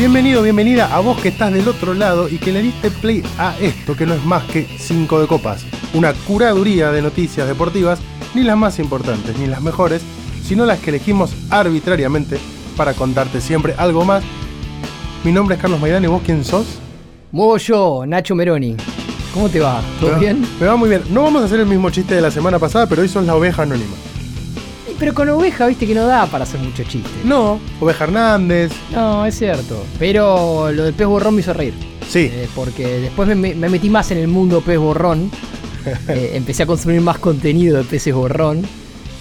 Bienvenido, bienvenida a vos que estás del otro lado y que le diste play a esto que no es más que 5 de copas. Una curaduría de noticias deportivas, ni las más importantes ni las mejores, sino las que elegimos arbitrariamente para contarte siempre algo más. Mi nombre es Carlos Maidán y vos quién sos? Muevo yo, Nacho Meroni. ¿Cómo te va? ¿Todo Me va- bien? Me va muy bien. No vamos a hacer el mismo chiste de la semana pasada, pero hoy sos la oveja anónima. Pero con oveja, viste que no da para hacer mucho chiste. No, oveja Hernández. No, es cierto. Pero lo del pez borrón me hizo reír. Sí, Eh, porque después me, me metí más en el mundo pez borrón. Eh, empecé a consumir más contenido de peces borrón.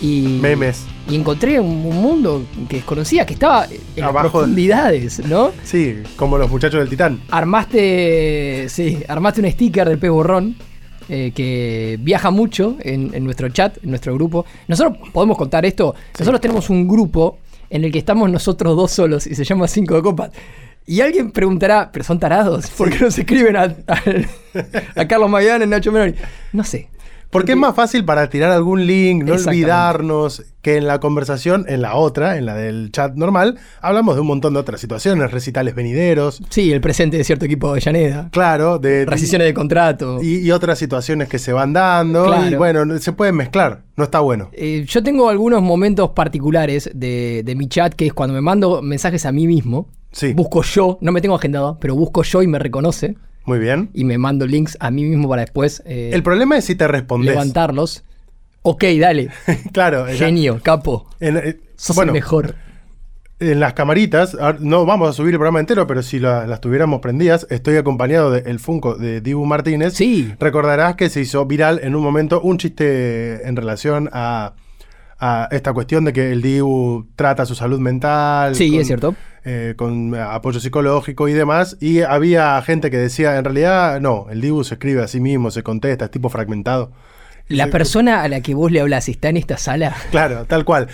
Y, memes. y encontré un, un mundo que desconocía, que estaba en las Abajo de- profundidades, ¿no? Sí, como los muchachos del Titán. Armaste, sí, armaste un sticker del pez borrón eh, que viaja mucho en, en nuestro chat, en nuestro grupo. Nosotros podemos contar esto. Nosotros tenemos un grupo en el que estamos nosotros dos solos y se llama Cinco de Copas. Y alguien preguntará, ¿pero son tarados? ¿Por qué no se escriben a, a- a Carlos Nacho Menori? No sé. Porque es más fácil para tirar algún link, no olvidarnos que en la conversación, en la otra, en la del chat normal, hablamos de un montón de otras situaciones, recitales venideros, Sí, el presente de cierto equipo de Avellaneda. claro, de Rescisiones de contrato. y, y otras situaciones que se van dando. Claro. Y bueno, se pueden mezclar, no está bueno. Eh, yo tengo algunos momentos particulares de, de mi chat, que es cuando me mando mensajes a mí mismo. Sí. Busco yo, no me tengo agendado, pero busco yo y me reconoce. Muy bien. Y me mando links a mí mismo para después eh, El problema es si te respondes. levantarlos. Ok, dale. claro. ya- Genio, capo. en- eh, bueno, mejor. en las camaritas, no vamos a subir el programa entero, pero si la- las tuviéramos prendidas, estoy acompañado del Funko de Dibu Martínez. Sí. Recordarás que se hizo viral en un momento un chiste en relación a, a esta cuestión de que el Dibu trata su salud mental. Sí, con, es cierto. Eh, con apoyo psicológico y demás. Y había gente que decía, en realidad, no, el Dibu se escribe a sí mismo, se contesta, es tipo fragmentado. La persona a la que vos le hablas está en esta sala. Claro, tal cual.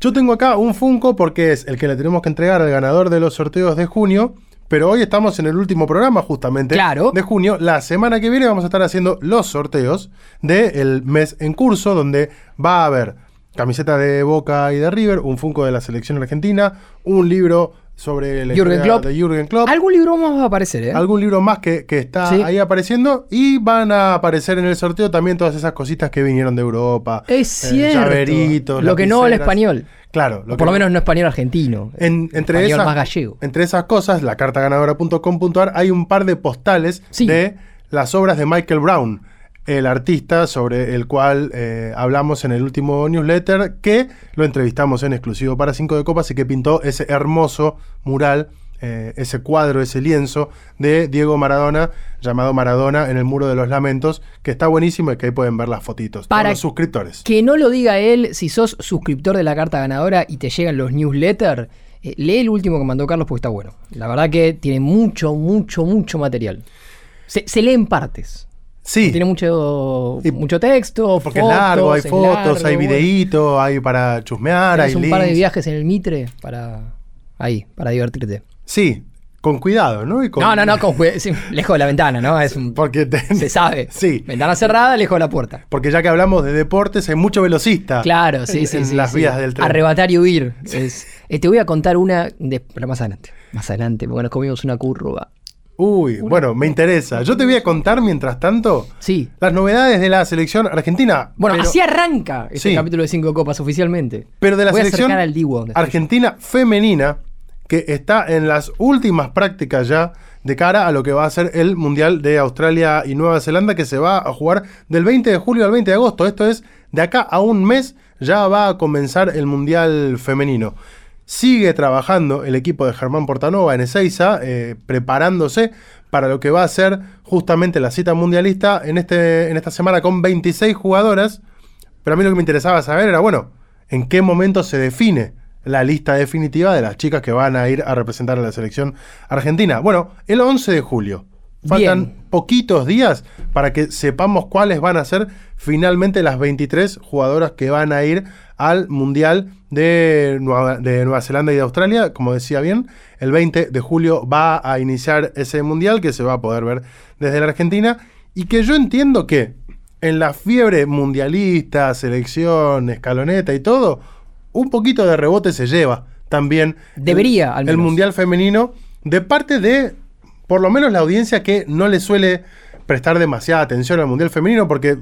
Yo tengo acá un Funko porque es el que le tenemos que entregar al ganador de los sorteos de junio. Pero hoy estamos en el último programa justamente Claro. de junio. La semana que viene vamos a estar haciendo los sorteos del mes en curso, donde va a haber camiseta de Boca y de River, un Funko de la selección argentina, un libro sobre la Jürgen Klopp. de Jürgen Klopp, Algún libro más va a aparecer, ¿eh? algún libro más que, que está Sí. ahí apareciendo y van a aparecer en el sorteo también todas esas cositas que vinieron de Europa. Es eh, cierto. llaveritos, Lo que no lapiceras. español. Claro, O por lo menos no español argentino. en- entre, español esas, más gallego. entre esas cosas, la cartaganadora.com.ar hay un par de postales Sí. de las obras de Michael Brown, el artista sobre el cual eh, hablamos en el último newsletter, que lo entrevistamos en exclusivo para Cinco de Copas y que pintó ese hermoso mural, eh, ese cuadro, ese lienzo de Diego Maradona, llamado Maradona en el Muro de los Lamentos, que está buenísimo y que ahí pueden ver las fotitos. Para los suscriptores. Que no lo diga él, si sos suscriptor de la carta ganadora y te llegan los newsletters, eh, lee el último que mandó Carlos porque está bueno. La verdad que tiene mucho, mucho, mucho material. Se, se lee en partes. Sí. Tiene mucho, mucho texto, Porque fotos, es largo, hay es fotos, largo, hay videitos, hay para chusmear, hay un par de viajes en el Mitre para ahí, para divertirte. Sí, con cuidado, ¿no? Y con- No, no, no, con sí, lejos de la ventana, ¿no? Es un, Porque, te- se sabe. Sí. Ventana cerrada, lejos de la puerta. porque ya que hablamos de deportes, hay mucho velocista. Claro, sí, en, sí, en sí. las sí. vías del tren. Arrebatar y huir. Es- eh, te voy a contar una, de, pero más adelante. Más adelante, porque nos comimos una curva. Uy, bueno, me interesa. Yo te voy a contar, mientras tanto, Sí. las novedades de la selección argentina. Bueno, pero, así arranca este Sí. capítulo de Cinco Copas oficialmente. pero de la voy selección al argentina femenina, que está en las últimas prácticas ya de cara a lo que va a ser el Mundial de Australia y Nueva Zelanda, que se va a jugar del 20 de julio al 20 de agosto. Esto es, de acá a un mes ya va a comenzar el Mundial femenino. Sigue trabajando el equipo de Germán Portanova en Ezeiza, eh, preparándose para lo que va a ser justamente la cita mundialista en, este, en esta semana con 26 jugadoras. Pero a mí lo que me interesaba saber era, bueno, ¿en qué momento se define la lista definitiva de las chicas que van a ir a representar a la selección argentina? Bueno, el 11 de julio. Faltan Bien. poquitos días para que sepamos cuáles van a ser finalmente las 23 jugadoras que van a ir al Mundial de Nueva, de Nueva Zelanda y de Australia. Como decía bien, el 20 de julio va a iniciar ese Mundial que se va a poder ver desde la Argentina y que yo entiendo que en la fiebre mundialista, selección, escaloneta y todo, un poquito de rebote se lleva también Debería, el, al el menos. Mundial femenino de parte de, por lo menos la audiencia que no le suele prestar demasiada atención al Mundial Femenino, porque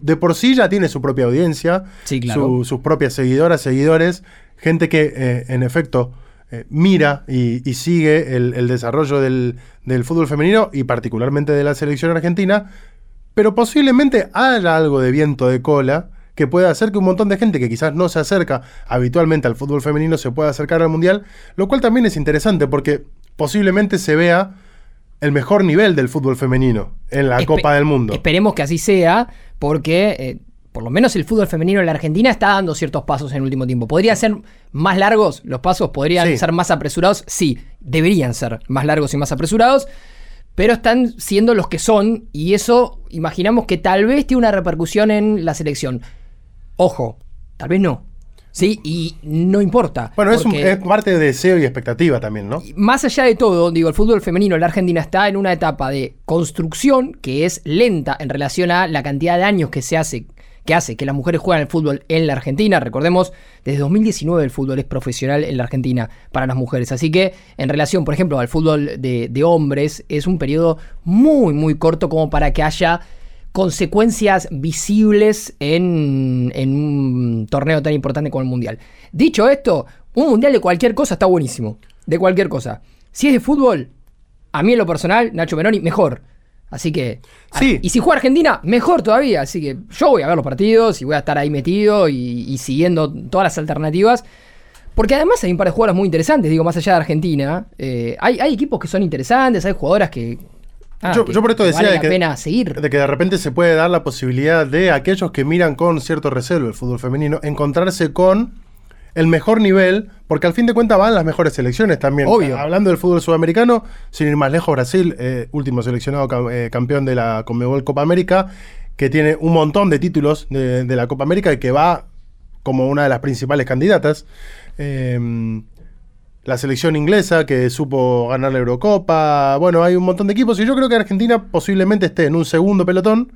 de por sí ya tiene su propia audiencia, Sí, claro. su- sus propias seguidoras, seguidores, gente que eh, en efecto eh, mira y, y sigue el, el desarrollo del, del fútbol femenino y particularmente de la selección argentina, pero posiblemente haya algo de viento de cola que pueda hacer que un montón de gente que quizás no se acerca habitualmente al fútbol femenino se pueda acercar al mundial, lo cual también es interesante porque posiblemente se vea el mejor nivel del fútbol femenino en la Espe- Copa del Mundo. Esperemos que así sea, porque eh, por lo menos el fútbol femenino en la Argentina está dando ciertos pasos en el último tiempo. ¿Podrían ser más largos los pasos? ¿Podrían Sí. ser más apresurados? Sí, deberían ser más largos y más apresurados. Pero están siendo los que son, y eso imaginamos que tal vez tiene una repercusión en la selección. Ojo, tal vez no. Sí, y no importa. Bueno, es, un- es parte de deseo y expectativa también, ¿no? más allá de todo, digo, el fútbol femenino en la Argentina está en una etapa de construcción que es lenta en relación a la cantidad de años que se hace que hace que las mujeres juegan al fútbol en la Argentina. Recordemos, desde 2019 el fútbol es profesional en la Argentina para las mujeres. Así que en relación, por ejemplo, al fútbol de, de hombres, es un periodo muy, muy corto como para que haya consecuencias visibles en, en un torneo tan importante como el Mundial. Dicho esto, un Mundial de cualquier cosa está buenísimo. De cualquier cosa. Si es de fútbol, a mí en lo personal, Nacho Menoni, mejor. Así que. Sí. Y si juega Argentina, mejor todavía. Así que yo voy a ver los partidos y voy a estar ahí metido y, y siguiendo todas las alternativas. Porque además hay un par de jugadoras muy interesantes, digo, más allá de Argentina. eh, hay, hay equipos que son interesantes, hay jugadoras que. Ah, yo, por esto decía vale de que, pena seguir. de que de repente se puede dar la posibilidad de aquellos que miran con cierto recelo el fútbol femenino encontrarse con el mejor nivel, porque al fin de cuentas van las mejores selecciones también. Obvio. Hablando del fútbol sudamericano, sin ir más lejos, Brasil, eh, último seleccionado cam- eh, campeón de la Conmebol Copa América, que tiene un montón de títulos de, de la Copa América y que va como una de las principales candidatas. Eh, la selección inglesa que supo ganar la Eurocopa. Bueno, hay un montón de equipos y yo creo que Argentina posiblemente esté en un segundo pelotón,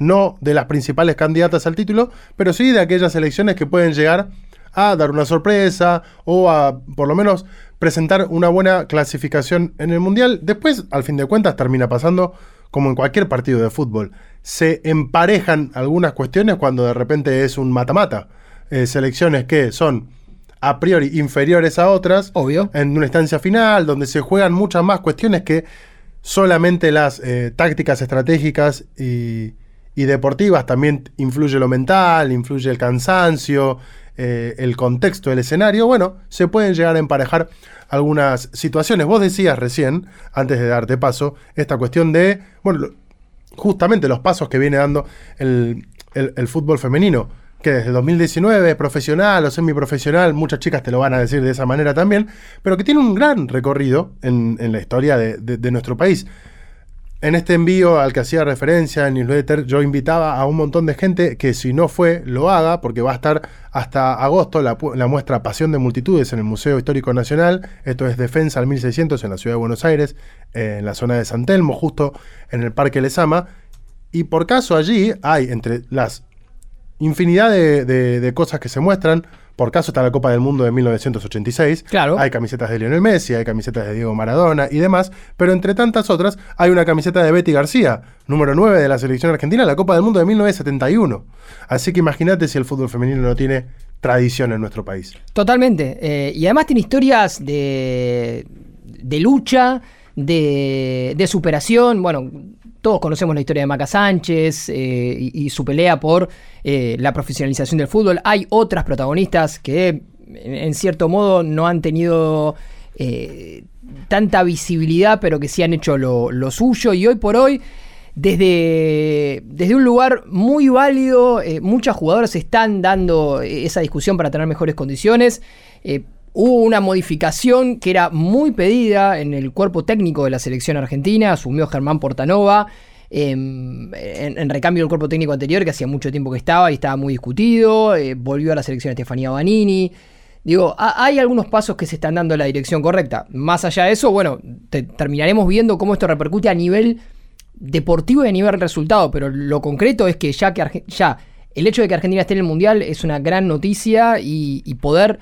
no de las principales candidatas al título, pero sí de aquellas selecciones que pueden llegar a dar una sorpresa o a por lo menos presentar una buena clasificación en el Mundial. Después, al fin de cuentas, termina pasando como en cualquier partido de fútbol. Se emparejan algunas cuestiones cuando de repente es un mata-mata. Eh, selecciones que son a priori inferiores a otras, Obvio. en una instancia final, donde se juegan muchas más cuestiones que solamente las eh, tácticas estratégicas y, y deportivas. También influye lo mental, influye el cansancio, eh, el contexto del escenario. Bueno, se pueden llegar a emparejar algunas situaciones. Vos decías recién, antes de darte paso, esta cuestión de, bueno, justamente los pasos que viene dando el, el- el fútbol femenino, que desde 2019 es profesional o semiprofesional, muchas chicas te lo van a decir de esa manera también, pero que tiene un gran recorrido en, en la historia de, de- nuestro país. En este envío al que hacía referencia en newsletter, yo invitaba a un montón de gente que si no fue, lo haga, porque va a estar hasta agosto la, la muestra Pasión de Multitudes en el Museo Histórico Nacional. Esto es Defensa al 1600 en la ciudad de Buenos Aires, en la zona de San Telmo, justo en el Parque Lesama. Y por caso allí hay entre las infinidad de, de- de cosas que se muestran. Por caso está la Copa del Mundo de 1986. Claro. Hay camisetas de Lionel Messi, hay camisetas de Diego Maradona y demás. Pero entre tantas otras, hay una camiseta de Betty García, número 9 de la selección argentina, la Copa del Mundo de 1971. Así que imagínate si el fútbol femenino no tiene tradición en nuestro país. Totalmente. eh, y además tiene historias de, de lucha, de, de superación. Bueno, todos conocemos la historia de Maca Sánchez eh, y, su pelea por eh, la profesionalización del fútbol. Hay otras protagonistas que, en, cierto modo, no han tenido eh, tanta visibilidad, pero que sí han hecho lo, suyo. Y hoy por hoy desde, desde un lugar muy válido, muchas jugadoras están dando esa discusión para tener mejores condiciones. Hubo una modificación que era muy pedida en el cuerpo técnico de la selección argentina, asumió Germán Portanova. eh, en, recambio del cuerpo técnico anterior, que hacía mucho tiempo que estaba y estaba muy discutido, eh, volvió a la selección Estefanía Banini. Digo, ha- hay algunos pasos que se están dando en la dirección correcta. Más allá de eso, bueno, te- terminaremos viendo cómo esto repercute a nivel deportivo y a nivel resultado, pero lo concreto es que ya que ya el hecho de que Argentina esté en el Mundial es una gran noticia y poder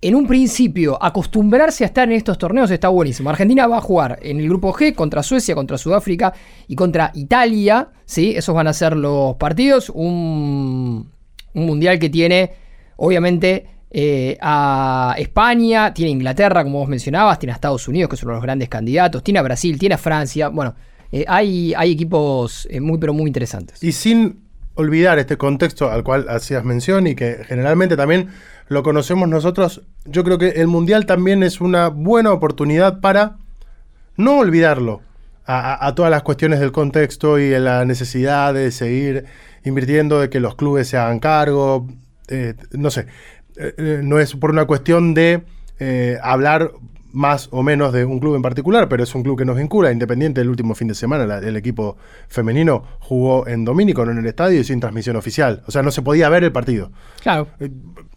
en un principio, acostumbrarse a estar en estos torneos está buenísimo. Argentina va a jugar en el grupo G contra Suecia, contra Sudáfrica y contra Italia. ¿sí? Esos van a ser los partidos. Un, un mundial que tiene, obviamente, eh, a España, tiene a Inglaterra, como vos mencionabas, tiene a Estados Unidos, que son los grandes candidatos, tiene a Brasil, tiene a Francia. Bueno, eh, hay, hay equipos eh, muy, pero muy interesantes. Y sin olvidar este contexto al cual hacías mención y que generalmente también lo conocemos nosotros, yo creo que el Mundial también es una buena oportunidad para no olvidarlo a, todas las cuestiones del contexto y la necesidad de seguir invirtiendo, de que los clubes se hagan cargo, eh, no sé, eh, eh, no es por una cuestión de hablar más o menos de un club en particular, pero es un club que nos vincula. Independiente el último fin de semana, el equipo femenino jugó en Domínico, no en el estadio y sin transmisión oficial. O sea, no se podía ver el partido. Claro. Eh,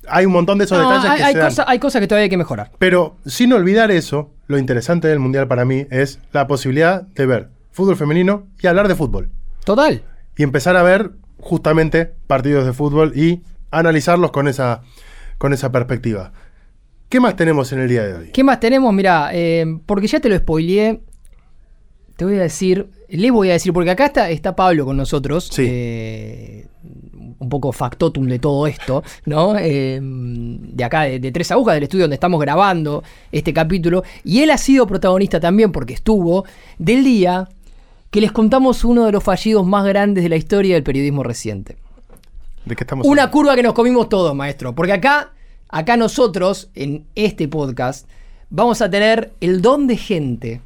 hay un montón de esos detalles hay, que hay, se dan. hay cosas que todavía hay que mejorar. Pero sin olvidar eso, lo interesante del Mundial para mí es la posibilidad de ver fútbol femenino y hablar de fútbol. Total. Y empezar a ver justamente partidos de fútbol y analizarlos con esa, con esa perspectiva. ¿Qué más tenemos en el día de hoy? ¿Qué más tenemos? Mira, eh, porque ya te lo spoileé. Te voy a decir, le voy a decir, porque acá está, está Pablo con nosotros. Sí. eh, un poco factotum de todo esto, ¿no? Eh, de acá, de, de Tres Agujas, del estudio donde estamos grabando este capítulo. Y él ha sido protagonista también, porque estuvo, del día que les contamos uno de los fallidos más grandes de la historia del periodismo reciente. ¿De qué estamos Una hablando? curva que nos comimos todos, maestro. Porque acá, acá nosotros, en este podcast, vamos a tener el don de gente,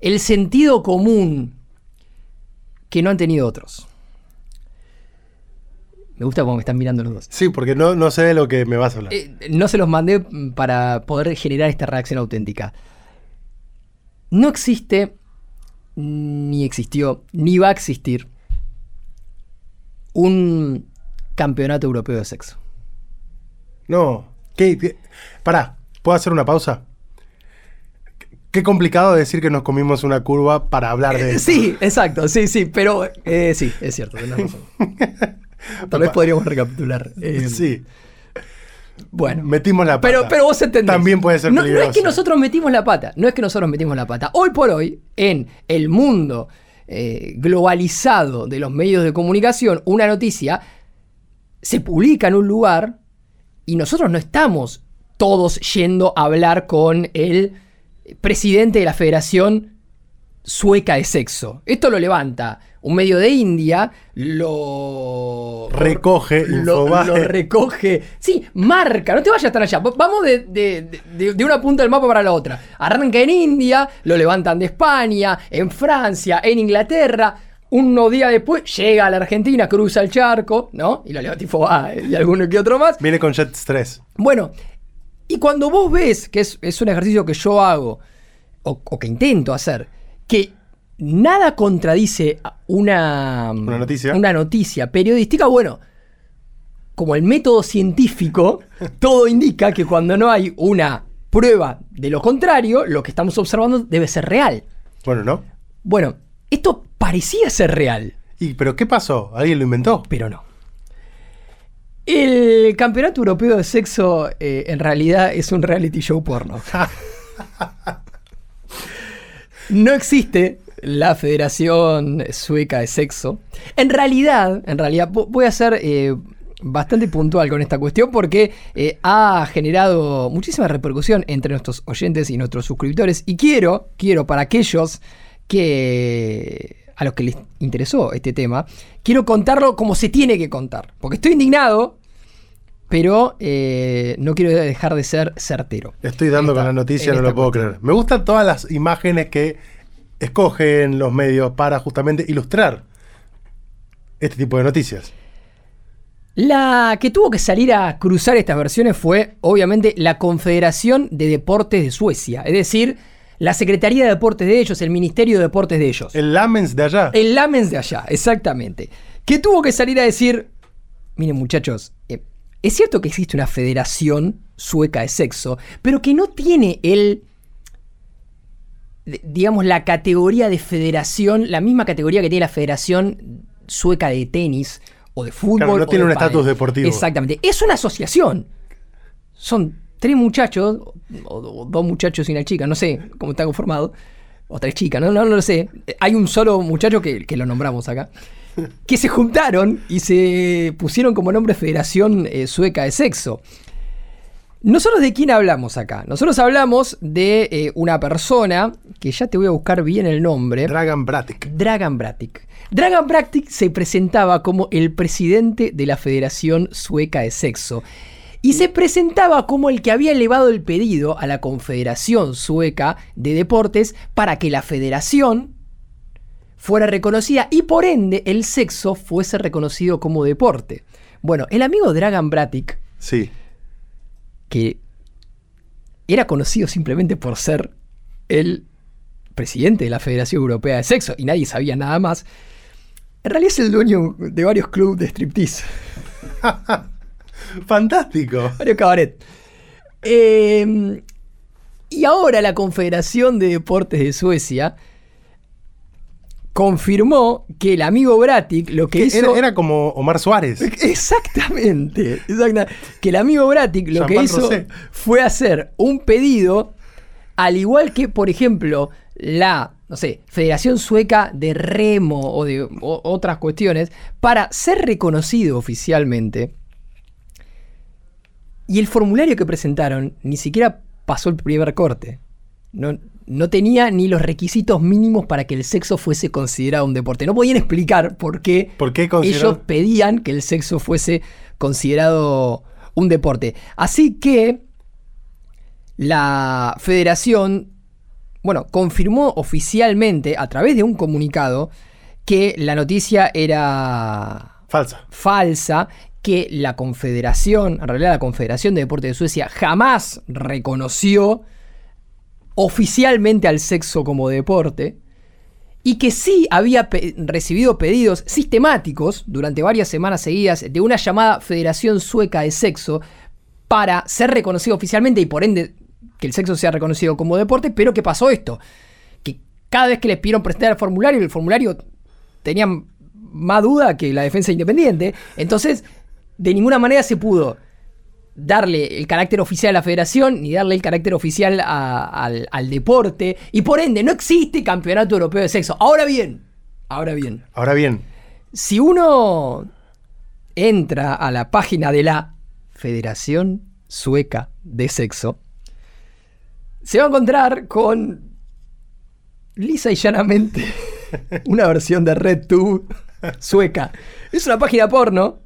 el sentido común que no han tenido otros. Me gusta cómo me están mirando los dos. Sí, porque no, no sé de lo que me vas a hablar. Eh, no se los mandé para poder generar esta reacción auténtica. No existe, ni existió, ni va a existir un campeonato europeo de sexo. No. ¿Qué, qué? Pará, ¿puedo hacer una pausa? Qué complicado decir que nos comimos una curva para hablar de Eh, esto. Sí, exacto, sí, sí, pero eh, sí, es cierto, tenés razón. Tal vez podríamos recapitular. eh, Sí. Bueno, Metimos la pata. pero, pero vos entendés. También puede ser no, no es peligroso. que nosotros metimos la pata, no es que nosotros metimos la pata. Hoy por hoy, en el mundo eh, globalizado de los medios de comunicación, una noticia se publica en un lugar y nosotros no estamos todos yendo a hablar con el presidente de la Federación Sueca de Sexo. Esto lo levanta un medio de India, lo Recoge, lo, lo recoge. Sí, marca, no te vayas tan allá. Vamos de, de- de- de una punta del mapa para la otra. Arranca en India, lo levantan de España, en Francia, en Inglaterra. Unos días después llega a la Argentina, cruza el charco, ¿no? Y lo levanta Infobae y alguno que otro más. Viene con Jet 3. Bueno, y cuando vos ves, que es, es un ejercicio que yo hago, o, o que intento hacer, que nada contradice a una, Una noticia. una noticia periodística, bueno, como el método científico, todo indica que cuando no hay una prueba de lo contrario, lo que estamos observando debe ser real. Bueno, ¿no? Bueno, esto parecía ser real. ¿Y pero qué pasó? ¿Alguien lo inventó? pero no. El campeonato europeo de sexo eh, en realidad es un reality show porno. no existe la Federación Sueca de Sexo. En realidad, en realidad, vo- voy a ser eh, bastante puntual con esta cuestión porque eh, ha generado muchísima repercusión entre nuestros oyentes y nuestros suscriptores. Y quiero, quiero para aquellos que a los que les interesó este tema, quiero contarlo como se tiene que contar. Porque estoy indignado, pero eh, no quiero dejar de ser certero. Estoy dando Esta- con la noticia, no lo puedo cuestión. creer. Me gustan todas las imágenes que escogen los medios para justamente ilustrar este tipo de noticias. La que tuvo que salir a cruzar estas versiones fue, obviamente, la Confederación de Deportes de Suecia. Es decir, la Secretaría de Deportes de ellos, el Ministerio de Deportes de ellos. El Lamens de allá. El Lamens de allá, exactamente. Que tuvo que salir a decir, miren muchachos, eh, es cierto que existe una federación sueca de sexo, pero que no tiene el, digamos, la categoría de federación, la misma categoría que tiene la Federación Sueca de Tenis o de fútbol. Claro, no o tiene de un estatus deportivo. Exactamente. Es una asociación. Son tres muchachos, o, o dos muchachos y una chica, no sé cómo está conformado, o tres chicas, no, no, no lo sé. Hay un solo muchacho que, que lo nombramos acá, que se juntaron y se pusieron como nombre Federación eh, Sueca de Sexo. Nosotros de quién hablamos acá? Nosotros hablamos de eh, una persona, que ya te voy a buscar bien el nombre. Dragan Bratic. Dragan Bratic. Dragan Bratic se presentaba como el presidente de la Federación Sueca de Sexo. Y se presentaba como el que había elevado el pedido a la Confederación Sueca de Deportes para que la federación fuera reconocida y por ende el sexo fuese reconocido como deporte. Bueno, el amigo Dragan Bratic, Sí. que era conocido simplemente por ser el presidente de la Federación Europea de Sexo y nadie sabía nada más, en realidad es el dueño de varios clubes de striptease. Fantástico. Mario Cabaret. Eh, y ahora la Confederación de Deportes de Suecia confirmó que el amigo Bratic lo que hizo. Era, era como Omar Suárez. Exactamente, exacta- Que el amigo Bratic lo que hizo rosé. fue hacer un pedido, al igual que, por ejemplo, la, no sé, Federación Sueca de Remo o de o- otras cuestiones, para ser reconocido oficialmente. Y el formulario que presentaron ni siquiera pasó el primer corte. No, no tenía ni los requisitos mínimos para que el sexo fuese considerado un deporte. No podían explicar por qué, ¿Por qué ellos pedían que el sexo fuese considerado un deporte. Así que la federación, bueno, confirmó oficialmente a través de un comunicado que la noticia era Falsa. falsa que la Confederación, en realidad la Confederación de Deportes de Suecia, jamás reconoció oficialmente al sexo como deporte y que sí había recibido pedidos sistemáticos durante varias semanas seguidas de una llamada Federación Sueca de Sexo para ser reconocido oficialmente y por ende que el sexo sea reconocido como deporte, pero que pasó esto, que cada vez que les pidieron presentar el formulario, el formulario tenía más duda que la defensa independiente, entonces de ninguna manera se pudo darle el carácter oficial a la federación ni darle el carácter oficial a- al, al deporte y por ende no existe campeonato europeo de sexo. Ahora bien, ahora bien, Ahora bien, si uno entra a la página de la Federación Sueca de Sexo, se va a encontrar con lisa y llanamente una versión de RedTube sueca. Es una página porno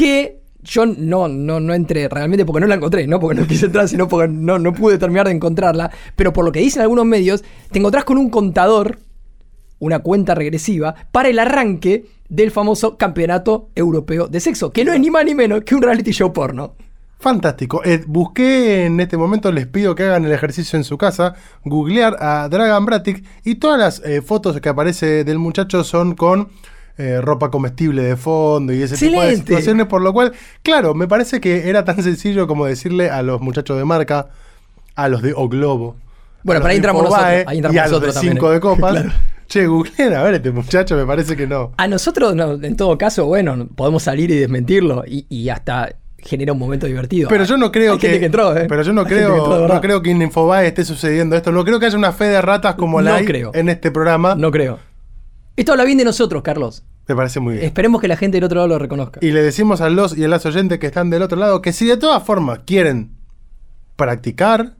que yo no, no, no entré realmente porque no la encontré, no porque no quise entrar, sino porque no, no pude terminar de encontrarla. Pero por lo que dicen algunos medios, te encontrás con un contador, una cuenta regresiva, para el arranque del famoso Campeonato Europeo de Sexo, que no es ni más ni menos que un reality show porno. fantástico. Eh, busqué en este momento, les pido que hagan el ejercicio en su casa, googlear a Dragan Bratic y todas las eh, fotos que aparece del muchacho son con eh, ropa comestible de fondo y ese tipo de situaciones, por lo cual, claro, me parece que era tan sencillo como decirle a los muchachos de marca, a los de O Globo, Bueno, a los pero ahí entramos nosotros, ahí entramos y a los de también, Cinco eh. de Copas. Claro. Che, googleen, a ver, este muchacho me parece que no. A nosotros, no, en todo caso, bueno, podemos salir y desmentirlo y, y hasta genera un momento divertido. Pero yo no creo Hay que. gente que entró, ¿eh? Pero yo no Hay creo, entró no creo que en Infobae esté sucediendo esto. No creo que haya una fe de ratas como la hay creo. en este programa. No creo. Esto habla bien de nosotros, Carlos. Me parece muy bien. Esperemos que la gente del otro lado lo reconozca. Y le decimos a los y a las oyentes que están del otro lado que si de todas formas quieren practicar,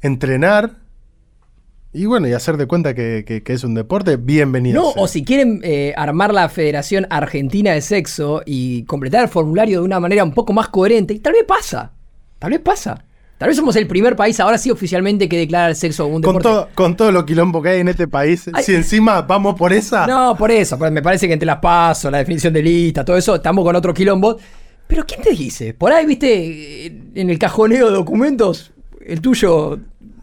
entrenar y bueno, y hacer de cuenta que, que- que es un deporte, bienvenidos. No, o si quieren eh, armar la Federación Argentina de Sexo y completar el formulario de una manera un poco más coherente, y tal vez pasa. Tal vez pasa. Tal vez somos el primer país ahora sí oficialmente que declara el sexo un con, deporte. todo, con todo lo quilombo que hay en este país, Ay. si encima vamos por esa, No, por eso. me parece que entre las pasos, la definición de lista, todo eso, estamos con otro quilombo. Pero ¿quién te dice? Por ahí, viste, en el cajoneo de documentos, el tuyo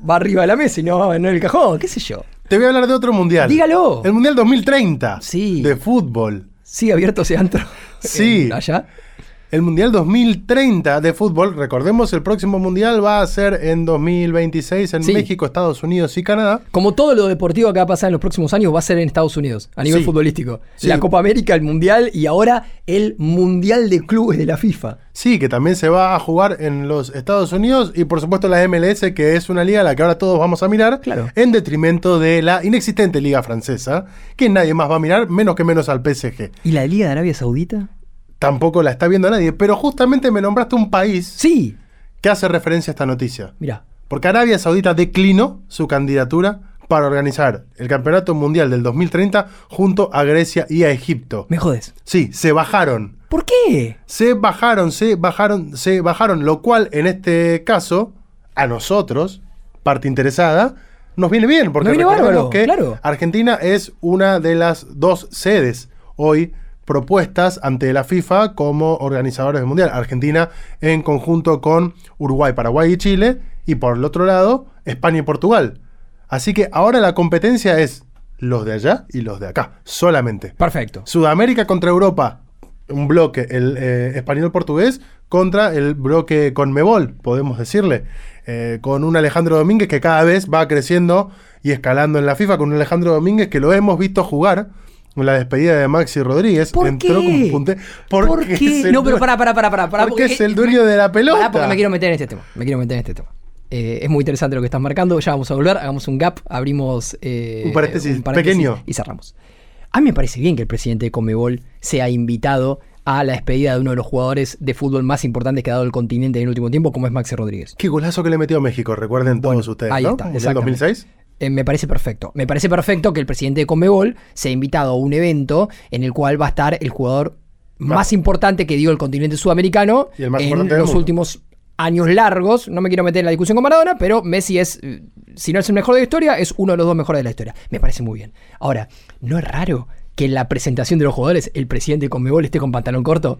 va arriba de la mesa y no, no en el cajón, qué sé yo. te voy a hablar de otro mundial. Dígalo. El Mundial 2030 Sí. de fútbol. ¿Sigue abierto ese antro? Sí. allá. El Mundial 2030 de fútbol. Recordemos, el próximo Mundial va a ser en 2026 en Sí. México, Estados Unidos y Canadá. Como todo lo deportivo que va a pasar en los próximos años va a ser en Estados Unidos, a nivel Sí. futbolístico. Sí. La Copa América, el Mundial y ahora el Mundial de Clubes de la FIFA. Sí, que también se va a jugar en los Estados Unidos y por supuesto la MLS, que es una liga a la que ahora todos vamos a mirar, Claro. en detrimento de la inexistente liga francesa, que nadie más va a mirar, menos que menos al PSG. ¿Y la Liga de Arabia Saudita? Tampoco la está viendo nadie, pero justamente me nombraste un país Sí, que hace referencia a esta noticia. mira. Porque Arabia Saudita declinó su candidatura para organizar el Campeonato Mundial del 2030 junto a Grecia y a Egipto. Me jodes. Sí, se bajaron. ¿Por qué? Se bajaron, se bajaron, se bajaron, lo cual en este caso, a nosotros, parte interesada, nos viene bien, porque Nos viene recordemos bárbaro, que claro. Argentina es una de las dos sedes hoy propuestas ante la FIFA como organizadores del Mundial. Argentina en conjunto con Uruguay, Paraguay y Chile, y por el otro lado, España y Portugal. Así que ahora la competencia es los de allá y los de acá, solamente. Perfecto. Sudamérica contra Europa, un bloque, el eh, español-portugués, contra el bloque Conmebol, podemos decirle, eh, con un Alejandro Domínguez que cada vez va creciendo y escalando en la FIFA, con un Alejandro Domínguez que lo hemos visto jugar la despedida de Maxi Rodríguez. ¿Por entró qué? como punte- ¿Por porque es qué? No, pero pará, pará, pará, pará. pará, porque es el dueño de la pelota. Pará, porque me quiero meter en este tema. Me quiero meter en este tema. Eh, es muy interesante lo que estás marcando. Ya vamos a volver. Hagamos un gap. Abrimos eh, Un paréntesis pequeño. Y cerramos. A mí me parece bien que el presidente de Comebol sea invitado a la despedida de uno de los jugadores de fútbol más importantes que ha dado el continente en el último tiempo, como es Maxi Rodríguez. Qué golazo que le metió a México, recuerden todos ustedes, Ahí ¿no? está, En el exactamente. 2006. Eh, me parece perfecto. Me parece perfecto que el presidente de Conmebol sea invitado a un evento en el cual va a estar el jugador más importante que dio el continente sudamericano Y el más en los últimos años largos. No me quiero meter en la discusión con Maradona, pero Messi es, eh, si no es el mejor de la historia, es uno de los dos mejores de la historia. Me parece muy bien. Ahora, ¿no es raro que en la presentación de los jugadores el presidente de Conmebol esté con pantalón corto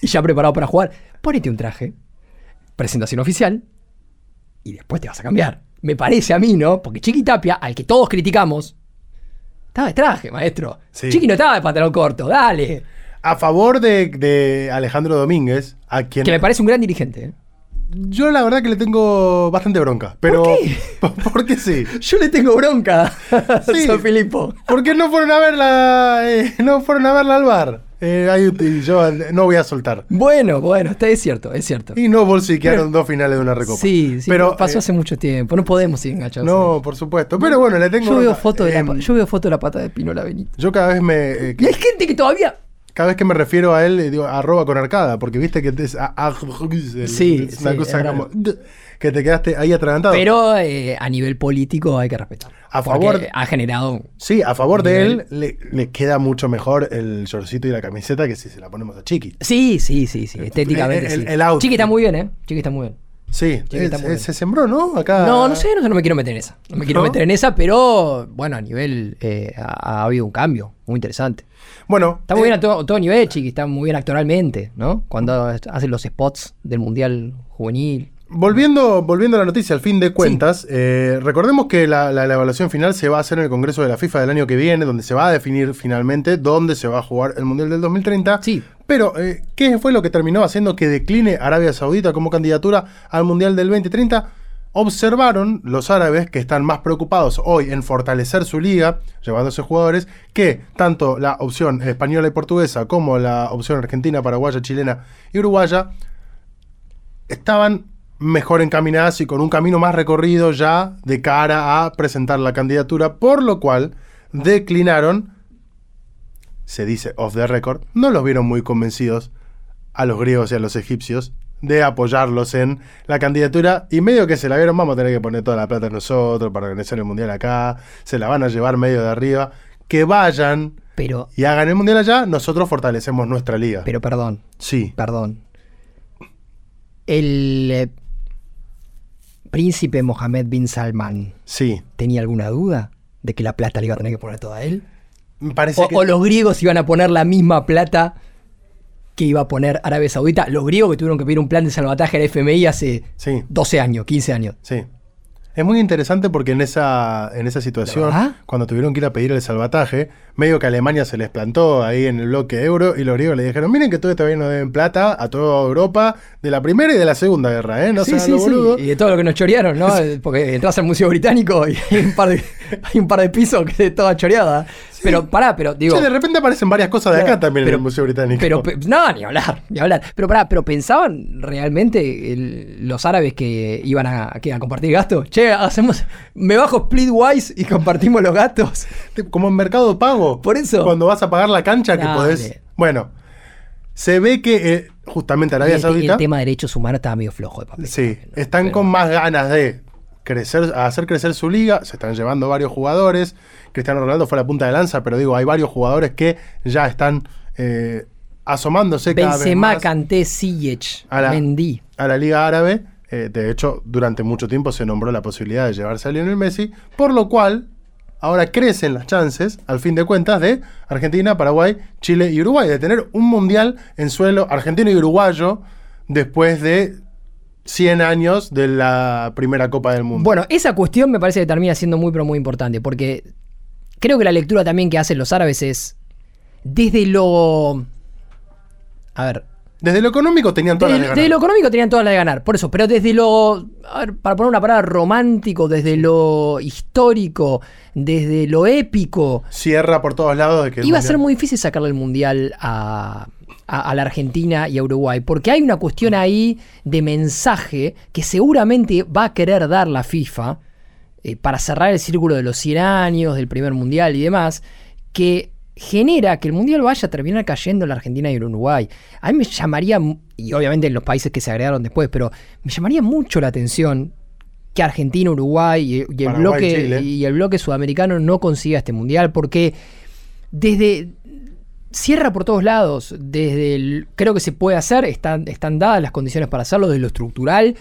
y ya preparado para jugar? Ponete un traje, presentación oficial, y después te vas a cambiar. Me parece a mí, ¿no? Porque Chiqui Tapia, al que todos criticamos, estaba de traje, maestro. Sí. Chiqui no estaba de pantalón corto, dale. A favor de, de Alejandro Domínguez, a quien Que me parece un gran dirigente. ¿eh? Yo la verdad que le tengo bastante bronca, pero... qué? Porque sí. Yo le tengo bronca Sí. San Filipo. Porque no fueron a verla, eh, no fueron a verla al bar. Eh, ahí- yo no voy a soltar. Bueno, bueno, está, es cierto, es cierto. Y no bolsiquearon dos finales de una recopa. Sí, sí, pero pasó eh, hace mucho tiempo. No podemos ir enganchados. No, por supuesto. Pero bueno, le tengo. yo veo foto de la, Em, yo veo foto de la pata de Pinola Benito. yo cada vez me. eh, Y hay gente que todavía. cada vez que me refiero a él, digo arroba con arcada, porque viste que es, a- a- Sí, es una sí, cosa es como. que te quedaste ahí atragantado. Pero eh, a nivel político hay que respetar. A favor- Ha generado. Sí, a favor de él le, le queda mucho mejor el shortcito y la camiseta que si se la ponemos a Chiqui. Sí, sí, sí, sí. Estéticamente. el- el outfit. Chiqui está muy bien, ¿eh? Chiqui está muy bien. Sí, muy bien. se sembró, ¿no? Acá. No, no sé, no, sé, no me quiero meter en esa. No me quiero ¿No? meter en esa, pero bueno, a nivel eh, ha, ha habido un cambio muy interesante. Bueno, Está muy eh, bien a todo, todo nivel, Chiqui, está muy bien actoralmente, ¿no? Cuando hace los spots del Mundial Juvenil. Volviendo, volviendo a la noticia, al fin de cuentas, eh, recordemos que la, la- la evaluación final se va a hacer en el Congreso de la FIFA del año que viene, donde se va a definir finalmente dónde se va a jugar el Mundial del 2030. Sí. Pero, eh, ¿qué fue lo que terminó haciendo que decline Arabia Saudita como candidatura al Mundial del 2030? Observaron los árabes que están más preocupados hoy en fortalecer su liga, llevándose jugadores, que tanto la opción española y portuguesa como la opción argentina, paraguaya, chilena y uruguaya estaban mejor encaminadas y con un camino más recorrido ya de cara a presentar la candidatura, por lo cual declinaron, se dice off the record, no los vieron muy convencidos a los griegos y a los egipcios de apoyarlos en la candidatura y medio que se la vieron, vamos a tener que poner toda la plata nosotros para organizar el mundial acá, se la van a llevar medio de arriba, que vayan Pero, y hagan el mundial allá, nosotros fortalecemos nuestra liga. pero perdón, sí, perdón. El eh, príncipe Mohammed bin Salman sí. tenía alguna duda de que la plata le iba a tener que poner toda él. Me parece O, que... o los griegos iban a poner la misma plata que iba a poner Arabia Saudita. Los griegos que tuvieron que pedir un plan de salvataje al FMI hace Sí. 12 años, 15 años. Sí. Es muy interesante porque en esa, en esa situación, cuando tuvieron que ir a pedir el salvataje, medio que Alemania se les plantó ahí en el bloque euro y los griegos le dijeron, miren que todos todavía nos deben plata a toda Europa de la primera y de la segunda guerra, ¿eh? No sí, sean sí, los sí. boludos". Y de todo lo que nos chorearon, ¿no? Porque entras al Museo Británico y hay un par de, hay un par de pisos que es toda choreada. Pero pará, pero digo. Che, de repente aparecen varias cosas de acá también pero- en el Museo Británico. Pero, pe- no, ni hablar, ni hablar. Pero pará, pero pensaban realmente el- los árabes que iban a, que a compartir gastos. Che, hacemos, me bajo Splitwise y compartimos los gastos. Como en Mercado Pago. Por eso. Cuando vas a pagar la cancha que podés... Bueno, se ve que eh, justamente Arabia el, Saudita... el tema de derechos humanos estaba medio flojo de papel. Sí, están con más ganas de crecer, hacer crecer su liga. Se están llevando varios jugadores. Cristiano Ronaldo fue la punta de lanza, pero digo, hay varios jugadores que ya están eh, asomándose cada vez Benzema, más Kanté, Ziyech, A la- Mendy. a la liga árabe. Eh, de hecho, durante mucho tiempo se nombró la posibilidad de llevarse a Lionel Messi, por lo cual ahora crecen las chances, al fin de cuentas, de Argentina, Paraguay, Chile y Uruguay, de tener un mundial en suelo argentino y uruguayo después de 100 años de la primera Copa del Mundo. Bueno, esa cuestión me parece que termina siendo muy, pero muy importante, porque creo que la lectura también que hacen los árabes es desde lo... A ver, Desde lo económico tenían todas las de desde lo ganar. económico tenían todas las de ganar, por eso, pero desde lo... A ver, para poner una palabra romántico, desde lo histórico, desde lo épico, Cierra por todos lados de que el Iba a ser muy difícil sacarle el mundial a, a- a la Argentina y a Uruguay, porque hay una cuestión ahí de mensaje que seguramente va a querer dar la FIFA eh, para cerrar el círculo de los 100 años, del primer mundial y demás, que genera que el mundial vaya a terminar cayendo en la Argentina y en Uruguay. A mí me llamaría, y obviamente en los países que se agregaron después, pero me llamaría mucho la atención que Argentina, Uruguay y, y el, bloque, y el bloque sudamericano no consiga este mundial, porque desde cierra por todos lados, desde el, creo que se puede hacer, están, están dadas las condiciones para hacerlo, desde lo estructural.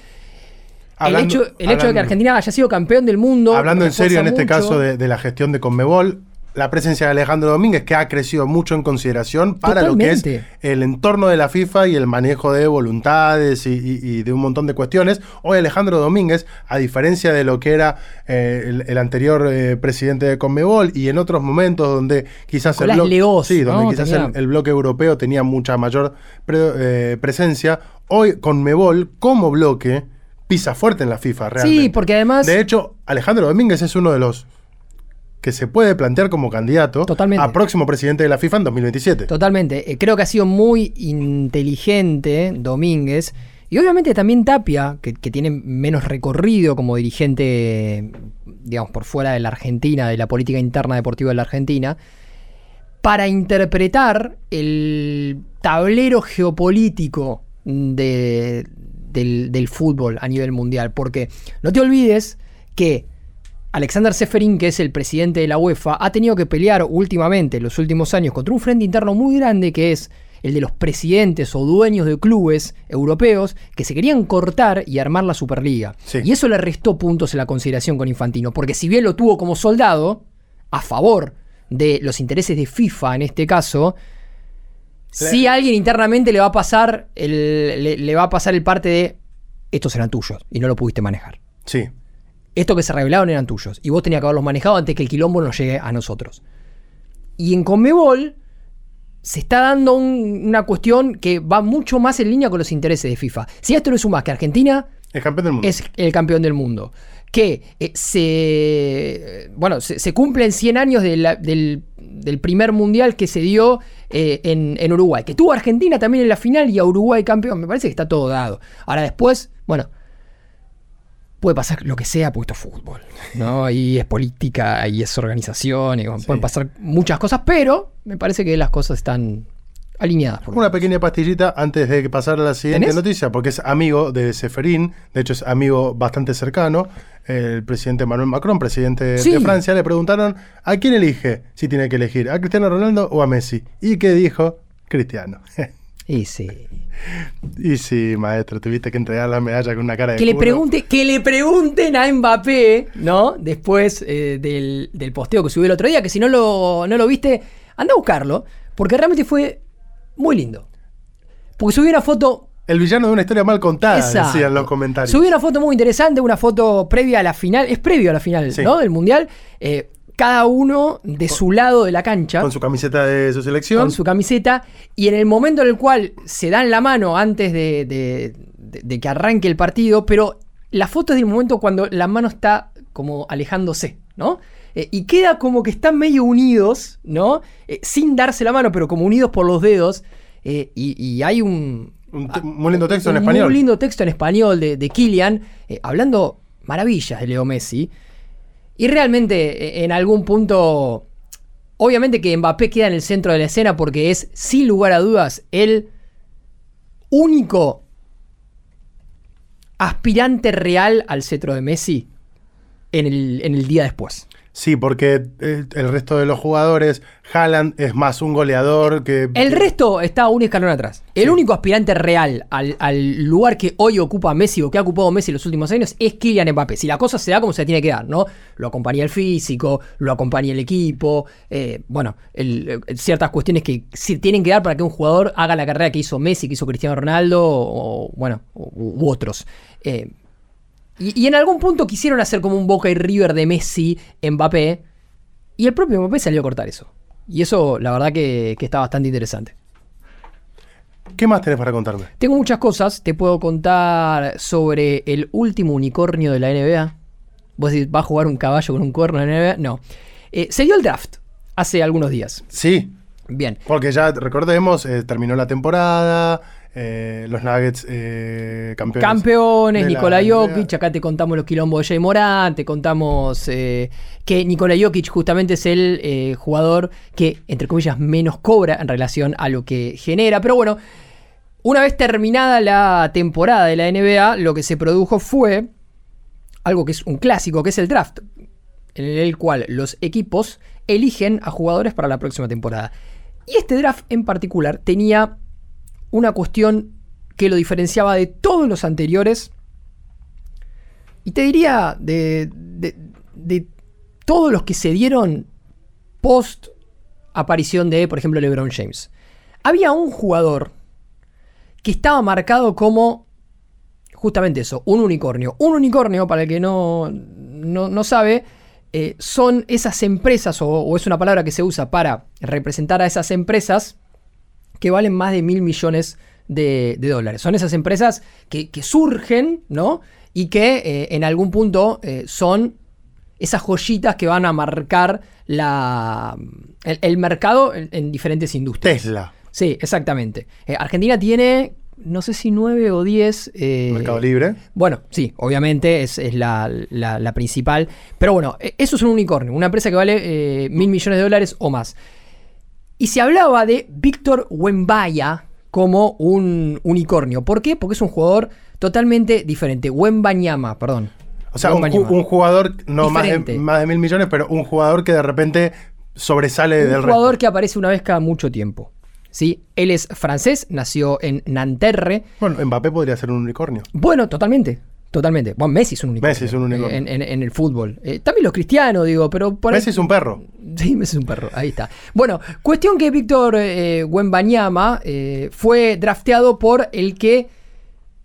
Hablando- el hecho, el hecho de que Argentina haya sido campeón del mundo. Hablando en serio en este mucho. caso de, de la gestión de Conmebol, la presencia de Alejandro Domínguez, que ha crecido mucho en consideración para lo que es el entorno de la FIFA y el manejo de voluntades y, y- y de un montón de cuestiones. Hoy Alejandro Domínguez, a diferencia de lo que era eh, el, el anterior eh, presidente de Conmebol y en otros momentos donde quizás el, blo- Leoz, sí, donde ¿no? quizás Tenía- el, el bloque europeo tenía mucha mayor pre- eh, presencia, hoy Conmebol como bloque pisa fuerte en la FIFA realmente. Sí, porque además. De hecho, Alejandro Domínguez es uno de los que se puede plantear como candidato Totalmente. a próximo presidente de la FIFA en 2027. Totalmente. Eh, creo que ha sido muy inteligente Domínguez. Y obviamente también Tapia, que, que tiene menos recorrido como dirigente, digamos, por fuera de la Argentina, de la política interna deportiva de la Argentina, para interpretar el tablero geopolítico de- del, del fútbol a nivel mundial. Porque no te olvides que Alexander Seferin, que es el presidente de la UEFA, ha tenido que pelear últimamente, en los últimos años, contra un frente interno muy grande que es el de los presidentes o dueños de clubes europeos que se querían cortar y armar la Superliga. Sí. Y eso le restó puntos en la consideración con Infantino, porque si bien lo tuvo como soldado, a favor de los intereses de FIFA en este caso, si alguien internamente le va a pasar el, le, le va a pasar el parte de estos eran tuyos y no lo pudiste manejar. Sí. Estos que se revelaron eran tuyos y vos tenías que haberlos manejado antes que el quilombo nos llegue a nosotros. Y en Conmebol se está dando un- una cuestión que va mucho más en línea con los intereses de FIFA. Si esto le sumas que Argentina Es campeón del mundo. es el campeón del mundo. Que eh, se. Bueno, se, se cumplen 100 años de la- del, del primer mundial que se dio eh, en, en Uruguay. Que tuvo a Argentina también en la final y a Uruguay campeón. Me parece que está todo dado. Ahora después, bueno. Puede pasar lo que sea, porque esto es fútbol. ¿no? Y es política, y es organización, y bueno, Sí. pueden pasar muchas cosas, pero me parece que las cosas están alineadas. por Una pequeña pastillita antes de pasar a la siguiente ¿Tenés? noticia, porque es amigo de Seferín, de hecho es amigo bastante cercano. El presidente Manuel Macron, presidente de- Sí. de Francia, le preguntaron a quién elige si tiene que elegir, a Cristiano Ronaldo o a Messi. ¿Y qué dijo? Cristiano. Y sí. y sí, maestro, tuviste que entregar la medalla con una cara de Que le, pregunte, que le pregunten a Mbappé, ¿no? Después eh, del, del posteo que subió el otro día, que si no lo, no lo viste, anda a buscarlo, porque realmente fue muy lindo. Porque subió una foto El villano de una historia mal contada, Exacto. decían los comentarios. Subí una foto muy interesante, una foto previa a la final, es previo a la final, Sí. ¿no? Del Mundial. Eh, cada uno de su lado de la cancha. Con su camiseta de su selección. con su camiseta y en el momento en el cual se dan la mano antes de, de- de- de que arranque el partido, pero la foto es del momento cuando la mano está como alejándose, ¿no? Eh, y queda como que están medio unidos, ¿no? Eh, sin darse la mano, pero como unidos por los dedos. eh, y, y hay un, Un te- muy lindo texto en un español. Muy lindo texto en español de, de Kylian, eh, hablando maravillas de Leo Messi. Y realmente, eh, en algún punto, obviamente que Mbappé queda en el centro de la escena porque es, sin lugar a dudas, el único aspirante real al cetro de Messi en el, en el día después. Sí, porque eh, el resto de los jugadores, Haaland es más un goleador que... El resto está un escalón atrás. El único aspirante real al, al lugar que hoy ocupa Messi o que ha ocupado Messi en los últimos años es Kylian Mbappé. Si la cosa se da como se tiene que dar, ¿no? Lo acompaña el físico, lo acompaña el equipo, eh, bueno, el- eh, ciertas cuestiones que se tienen que dar para que un jugador haga la carrera que hizo Messi, que hizo Cristiano Ronaldo, o, bueno, u, u otros. Eh, y, y en algún punto quisieron hacer como un Boca y River de Messi, Mbappé, y el propio Mbappé salió a cortar eso. Y eso, la verdad, que, que está bastante interesante. ¿Qué más tenés para contarme? Tengo muchas cosas. Te puedo contar sobre el último unicornio de la NBA. Vos decís, ¿va a jugar un caballo con un cuerno en la NBA? No. Eh, se dio el draft hace algunos días. Sí, Bien. porque ya recordemos, eh, terminó la temporada, eh, los Nuggets eh, campeones. Campeones, Nikola. Jokic, acá te contamos los quilombos de Jay Morán, te contamos eh, que Nikola Jokic justamente es el jugador que, entre comillas, menos cobra en relación a lo que genera. Pero bueno, una vez terminada la temporada de la NBA, lo que se produjo fue algo que es un clásico, que es el draft, en el cual los equipos eligen a jugadores para la próxima temporada. Y este draft en particular tenía una cuestión que lo diferenciaba de todos los anteriores. Y te diría de, de- todos los que se dieron post aparición de, por ejemplo, LeBron James. Había un jugador que estaba marcado como justamente eso, un unicornio. Un unicornio, para el que no, no, no sabe, eh, son esas empresas, o es una palabra que se usa para representar a esas empresas que valen más de mil millones de, de dólares. Son esas empresas que, que surgen, ¿no? Y que eh, en algún punto eh, son esas joyitas que van a marcar la, el, el mercado en, en diferentes industrias. Tesla, Sí, exactamente. Eh, Argentina tiene, no sé si nueve o diez... eh, Mercado Libre. bueno, sí, obviamente es, es la, la- la principal. Pero bueno, e- eso es un unicornio, una empresa que vale eh, mil millones de dólares o más. Y se hablaba de Víctor Wembaya como un unicornio. ¿Por qué? Porque es un jugador totalmente diferente. Wembanyama, perdón. O sea, un, un jugador, no más de, más de mil millones, pero un jugador que de repente sobresale Un del jugador resto. que aparece una vez cada mucho tiempo. ¿sí? Él es francés, nació en Nanterre. Bueno, Mbappé podría ser un unicornio. Bueno, totalmente. Totalmente. Bueno, Messi es un unicornio. Messi es un unicornio. En, en- en el fútbol. Eh, también los cristianos, digo, pero por ahí- Messi es un perro. Sí, Messi es un perro. Ahí está. Bueno, cuestión que Víctor eh, Wembanyama eh, fue drafteado por el que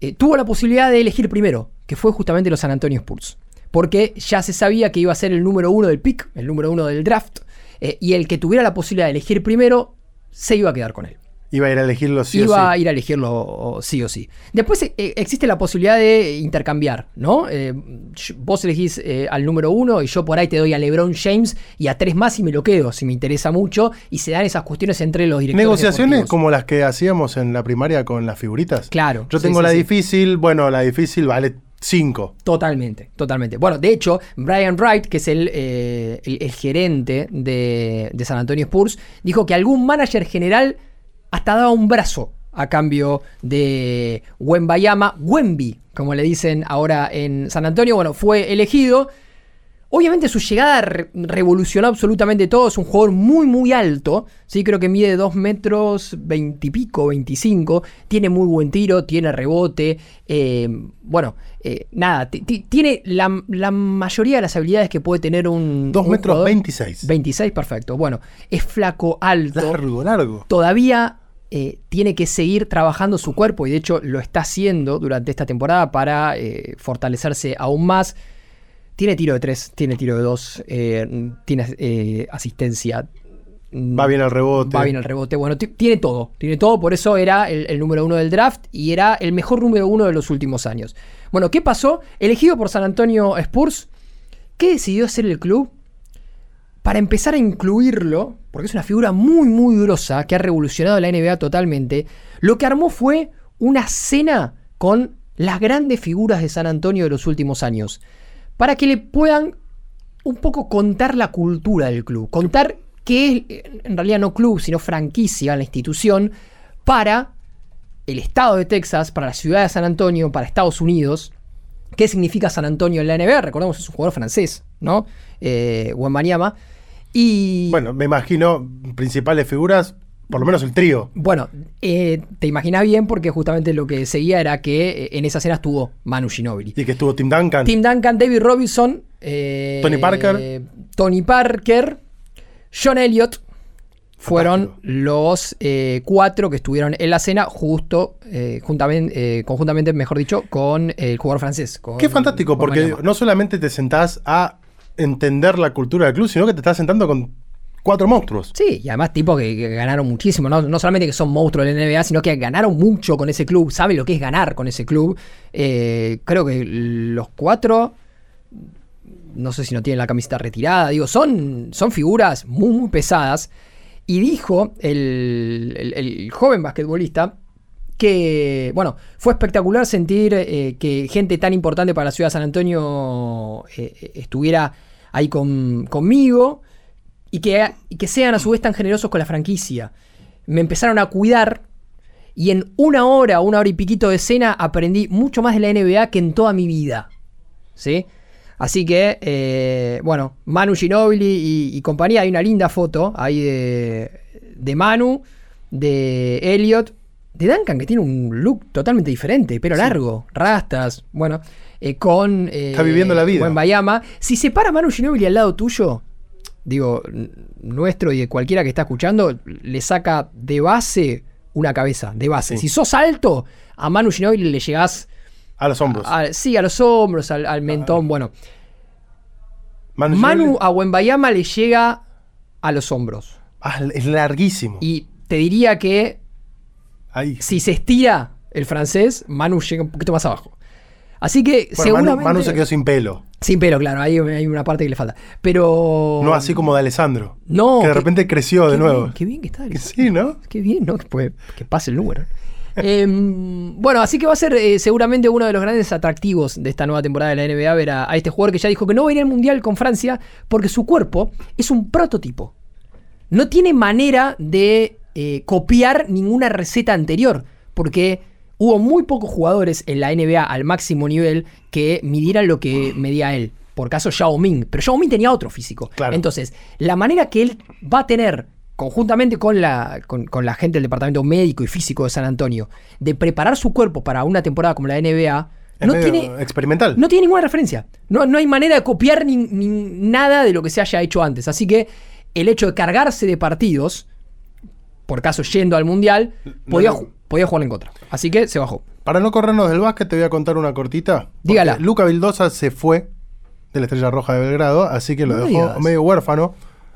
eh, tuvo la posibilidad de elegir primero, que fue justamente los San Antonio Spurs. Porque ya se sabía que iba a ser el número uno del pick, el número uno del draft, y el que tuviera la posibilidad de elegir primero se iba a quedar con él. Iba a ir a elegirlo sí o iba a sí. ir a elegirlo sí o sí. Después eh, existe la posibilidad de intercambiar, ¿no? Eh, vos elegís eh, al número uno y yo por ahí te doy a LeBron James y a tres más y me lo quedo si me interesa mucho y se dan esas cuestiones entre los directores. Negociaciones deportivos. como las que hacíamos en la primaria con las figuritas. Claro, Yo sí, tengo sí, la sí. difícil, bueno, la difícil vale 5. Totalmente, totalmente. Bueno, de hecho, Brian Wright, que es el, eh, el- el gerente de, de San Antonio Spurs, dijo que algún manager general hasta daba un brazo a cambio de Wembayama, Wemby, como le dicen ahora en San Antonio. Bueno, fue elegido. Obviamente su llegada re- revolucionó absolutamente todo. Es un jugador muy, muy alto. ¿sí? Creo que mide 2 metros 20 y pico, 25. Tiene muy buen tiro, tiene rebote. eh, bueno, eh, nada, ti- ti- tiene la, la mayoría de las habilidades que puede tener un... 2 un metros jugador. 26. 26, perfecto. Bueno, es flaco, alto Largo, largo. todavía eh, tiene que seguir trabajando su cuerpo y de hecho lo está haciendo durante esta temporada para eh, fortalecerse aún más. Tiene tiro de tres, tiene tiro de dos, eh, tiene asistencia. Va bien el rebote. Va bien el rebote. Bueno, ti- tiene todo. Tiene todo. Por eso era el, el número uno del draft y era el mejor número uno de los últimos años. Bueno, ¿qué pasó? Elegido por San Antonio Spurs, ¿qué decidió hacer el club? Para empezar a incluirlo, porque es una figura muy, muy grosa que ha revolucionado la NBA totalmente, lo que armó fue una cena con las grandes figuras de San Antonio de los últimos años. Para que le puedan un poco contar la cultura del club, contar qué es, en realidad no club, sino franquicia, la institución, para el estado de Texas, para la ciudad de San Antonio, para Estados Unidos. ¿Qué significa San Antonio en la NBA? Recordemos, es un jugador francés, ¿no? Eh, Wembanyama. Y Bueno, me imagino principales figuras, por lo menos el trío. bueno, eh, te imaginas bien porque justamente lo que seguía era que eh, en esa escena estuvo Manu Ginobili. Y que estuvo Tim Duncan. Tim Duncan, David Robinson, eh, Tony Parker. eh, Tony Parker, John Elliott fueron Fantástico. los cuatro que estuvieron en la cena justo, juntamente, conjuntamente, mejor dicho, con el jugador francés. Qué fantástico, porque no solamente te sentás a entender la cultura del club, sino que te estás sentando con cuatro monstruos. Sí, y además tipos que, ganaron muchísimo, ¿no? no solamente que son monstruos de la NBA, sino que ganaron mucho con ese club, saben lo que es ganar con ese club. Eh, creo que los cuatro, no sé si no tienen la camiseta retirada, digo, son, son figuras muy, muy pesadas. Y dijo el joven basquetbolista que, bueno, fue espectacular sentir eh, que gente tan importante para la ciudad de San Antonio eh, estuviera ahí con- conmigo y que, que sean a su vez tan generosos con la franquicia. Me empezaron a cuidar y en una hora, una hora y piquito de cena aprendí mucho más de la NBA que en toda mi vida. ¿Sí? Así que, eh, bueno, Manu Ginobili y, y compañía, hay una linda foto ahí de, de Manu, de Elliot, de Duncan, que tiene un look totalmente diferente, pelo largo, rastas, bueno, eh, con... eh, Está viviendo la vida. Bayama. Si se para Manu Ginobili al lado tuyo, digo, nuestro y de cualquiera que está escuchando, le saca de base una cabeza, de base. Sí. Si sos alto, a Manu Ginobili le llegás A los hombros. a- sí, a los hombros, al, al mentón. Bueno, Manu, Manu a Wembayama le llega a los hombros. Ah, es larguísimo. Y te diría que Ahí. si se estira el francés, Manu llega un poquito más abajo. Así que Bueno, Manu, seguramente. Manu se quedó sin pelo. Sin pelo, claro, ahí hay una parte que le falta. Pero. No así como de Alessandro. No, Que de repente creció de nuevo. bien, qué bien que está. Que Sí, ¿no? Qué bien, ¿no? Que, puede- que pase el número. Em, bueno, así que va a ser eh, seguramente uno de los grandes atractivos de esta nueva temporada de la NBA ver a, a este jugador que ya dijo que no va a ir al Mundial con Francia porque su cuerpo es un prototipo. No tiene manera de eh, copiar ninguna receta anterior porque hubo muy pocos jugadores en la NBA al máximo nivel que midieran lo que medía él. Por caso Yao Ming, pero Yao Ming tenía otro físico. Claro. Entonces, la manera que él va a tener, conjuntamente con la, con, con la gente del departamento médico y físico de San Antonio, de preparar su cuerpo para una temporada como la NBA, Es no tiene, experimental. no tiene ninguna referencia. No, no hay manera de copiar ni, ni nada de lo que se haya hecho antes. Así que el hecho de cargarse de partidos, por caso yendo al Mundial, podía, no. podía jugar en contra. Así que se bajó. Para no corrernos del básquet, te voy a contar una cortita. Dígala. Luca Vildosa se fue de la Estrella Roja de Belgrado, así que lo No dejó digas. medio huérfano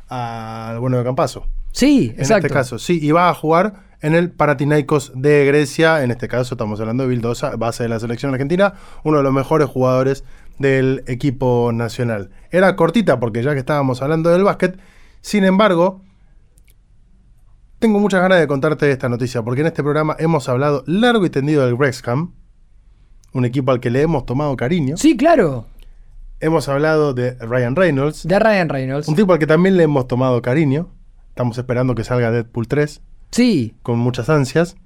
al bueno de Campazo. Sí, En exacto. este caso, sí, y va a jugar en el Paratinaikos de Grecia. En este caso, estamos hablando de Vildosa, base de la selección argentina, uno de los mejores jugadores del equipo nacional. Era cortita porque ya que estábamos hablando del básquet, sin embargo, tengo muchas ganas de contarte esta noticia porque en este programa hemos hablado largo y tendido del Wrexham, un equipo al que le hemos tomado cariño. Sí, claro. Hemos hablado de Ryan Reynolds, De Ryan Reynolds. un tipo al que también le hemos tomado cariño. Estamos esperando que salga Deadpool 3 Sí. con muchas ansias.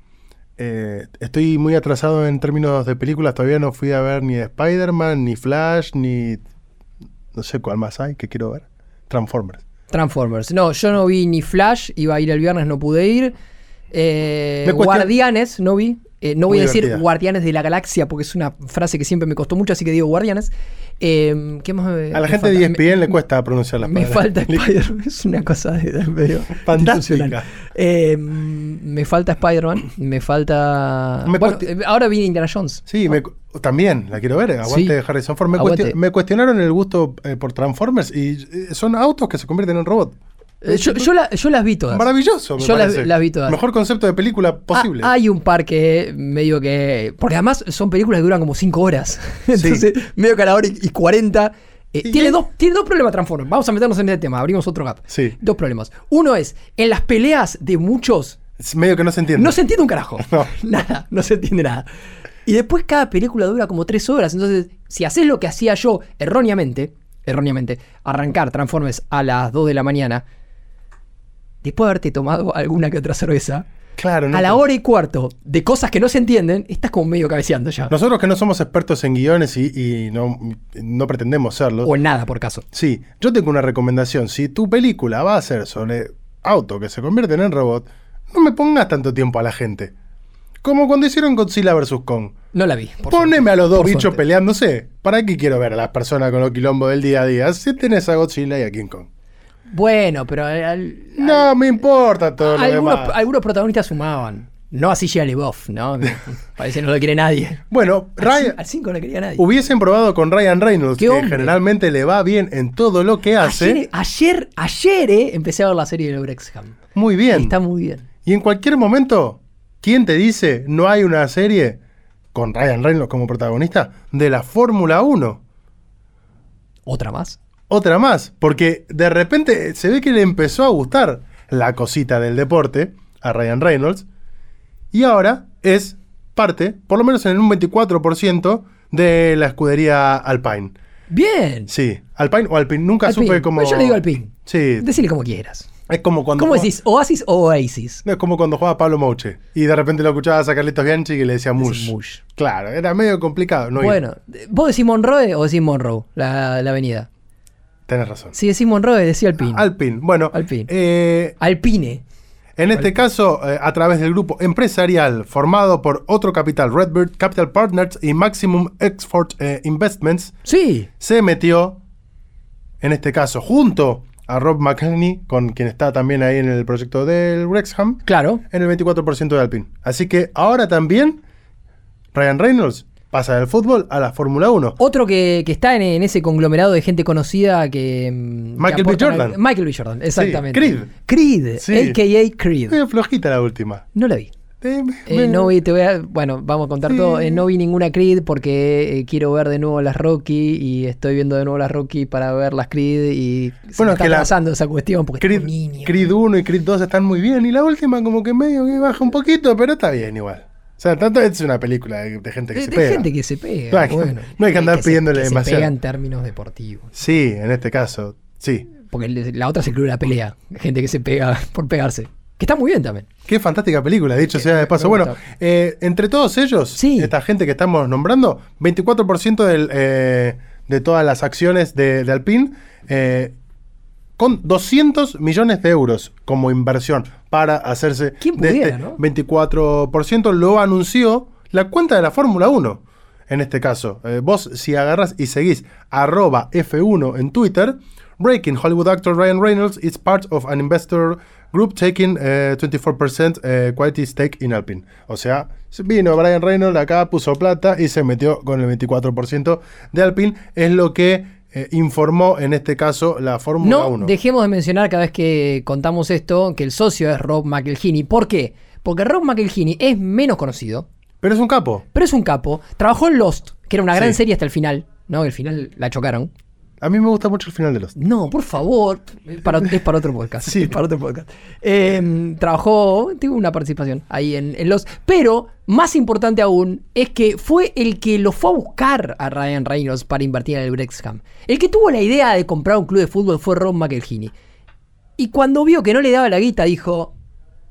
Eh, estoy muy atrasado en términos de películas. Todavía no fui a ver ni Spider-Man, ni Flash, ni. No sé cuál más hay que quiero ver. Transformers. Transformers. No, yo no vi ni Flash, iba a ir el viernes, no pude ir. Eh, Me Guardianes, no vi. Eh, no voy Muy a decir divertida. Guardianes de la Galaxia porque es una frase que siempre me costó mucho, así que digo Guardianes. Eh, ¿Qué más? me- A la me gente de? ESPN le cuesta pronunciar las Me palabras. falta Spider-Man, es una cosa de, medio Fantástica. Eh, me falta Spider-Man, me falta. Me bueno, eh, ahora viene Indiana Jones. Sí, me también la quiero ver. Aguante Sí. Harrison Ford. Me, Aguante. cuestion- me cuestionaron el gusto eh, por Transformers y eh, son autos que se convierten en robots. Eh, yo, yo la- yo las vi todas. Maravilloso, me Yo las- vi todas. Mejor concepto de película posible. Ah, hay un par que medio que. Porque además son películas que duran como 5 horas. Entonces, medio que a la hora y y 40. eh, ¿Y tiene, dos, tiene dos problemas Transformers. Vamos a meternos en este tema. Abrimos otro gap. Sí. Dos problemas. Uno es, en las peleas de muchos, Es medio que no se entiende. no se entiende un carajo. No. Nada, no se entiende nada. Y después cada película dura como 3 horas. Entonces, si haces lo que hacía yo erróneamente, erróneamente, arrancar Transformers a las 2 de la mañana, después de haberte tomado alguna que otra cerveza, Claro, no. a la hora y cuarto de cosas que no se entienden, estás como medio cabeceando ya. Nosotros que no somos expertos en guiones y, y no, no pretendemos serlo. O en nada, por caso. Sí, yo tengo una recomendación. Si tu película va a ser sobre auto que se convierten en robot, no me pongas tanto tiempo a la gente. Como cuando hicieron Godzilla vs. Kong. No la vi. Poneme suerte. a los dos Por bichos suerte. peleándose. ¿Para qué quiero ver a las personas con los quilombos del día a día? Si tenés a Godzilla y a King Kong. Bueno, pero al- al- No me importa todo lo algunos, demás. algunos protagonistas sumaban. No así Shia LaBeouf, ¿no? Parece que no lo quiere nadie. Bueno, Ryan, Al 5 no quería nadie. hubiesen probado con Ryan Reynolds, que hombre. generalmente le va bien en todo lo que hace. Ayer, ayer, ayer, eh, empecé a ver la serie de Brexham. Muy bien. Está muy bien. Y en cualquier momento, ¿quién te dice no hay una serie con Ryan Reynolds como protagonista de la Fórmula 1? ¿Otra más? Otra más, porque de repente se ve que le empezó a gustar la cosita del deporte a Ryan Reynolds y ahora es parte, por lo menos en un 24% de la escudería Alpine. Bien. Sí, Alpine o Alpine, nunca Alpine. supe cómo... Pues yo le digo Alpine. Sí, Decile como quieras. Es como cuando... ¿Cómo decís? ¿Oasis o Oasis? Es como cuando jugaba Pablo Mouche y de repente lo escuchabas a Carlitos Bianchi que le decía Mush. Mush. Claro, era medio complicado. No bueno, ¿vos decís Monroe o decís Monroe, la, la avenida? Tenés razón. Si decís Monroe, decís Alpine. Alpine, bueno. Alpine. eh, Alpine. en este caso, eh, a través del grupo empresarial formado por otro capital, Redbird Capital Partners y Maximum Export eh, Investments, Sí. se metió, en este caso, junto a Rob McElhenney, con quien está también ahí en el proyecto del Wrexham, Claro. en el 24% de Alpine. Así que ahora también Ryan Reynolds pasa del fútbol a la Fórmula 1. Otro que, que está en, en ese conglomerado de gente conocida que. que Michael B. Jordan. al- Michael B. Jordan, exactamente. Creed. Creed, Sí. a.k.a. Creed. Medio flojita la última. No la vi. Eh, no vi, te voy a, bueno, vamos a contar Sí. todo. Eh, no vi ninguna Creed porque eh, quiero ver de nuevo las Rocky y estoy viendo de nuevo las Rocky para ver las Creed y se Bueno, es está que la- pasando esa cuestión porque Creed, niño. Creed 1 y Creed 2 están muy bien. Y la última, como que medio que baja un poquito, pero está bien igual. O sea, tanto es una película de, de gente que de, se de pega. gente que se pega. No hay que- bueno. no hay que andar se- pidiéndole que demasiado. Se pega en términos deportivos. Sí, en este caso, sí. Porque la otra se incluye la pelea. Gente que se pega por pegarse. Que está muy bien también. Qué fantástica película, dicho sea de paso. Bueno, eh, entre todos ellos, Sí. esta gente que estamos nombrando, 24% del, eh, de todas las acciones de, de Alpine, eh, con 200 millones de euros como inversión para hacerse ¿Quién de pudiera, este no? 24%, lo anunció la cuenta de la Fórmula 1. En este caso, vos si agarras y seguís arroba F1 en Twitter, Breaking Hollywood actor Ryan Reynolds is part of an investor group taking eh, 24% eh, quality stake in Alpine. O sea, vino Ryan Reynolds acá, puso plata y se metió con el 24% de Alpine. Es lo que eh, informó en este caso la Fórmula No 1. dejemos de mencionar cada vez que contamos esto que el socio es Rob McElhenney. ¿Por qué? Porque Rob McElhenney es menos conocido, Pero es un capo. pero es un capo. Trabajó en Lost, que era una gran Sí. serie hasta el final. ¿no? El final la chocaron. A mí me gusta mucho el final de los. No, por favor. Es para, es para otro podcast. Sí. Es para otro podcast. Eh, trabajó, tuvo una participación ahí en, en los. Pero, más importante aún, es que fue el que lo fue a buscar a Ryan Reynolds para invertir en el Brexham. El que tuvo la idea de comprar un club de fútbol fue Rob McElhenney. Y cuando vio que no le daba la guita, dijo: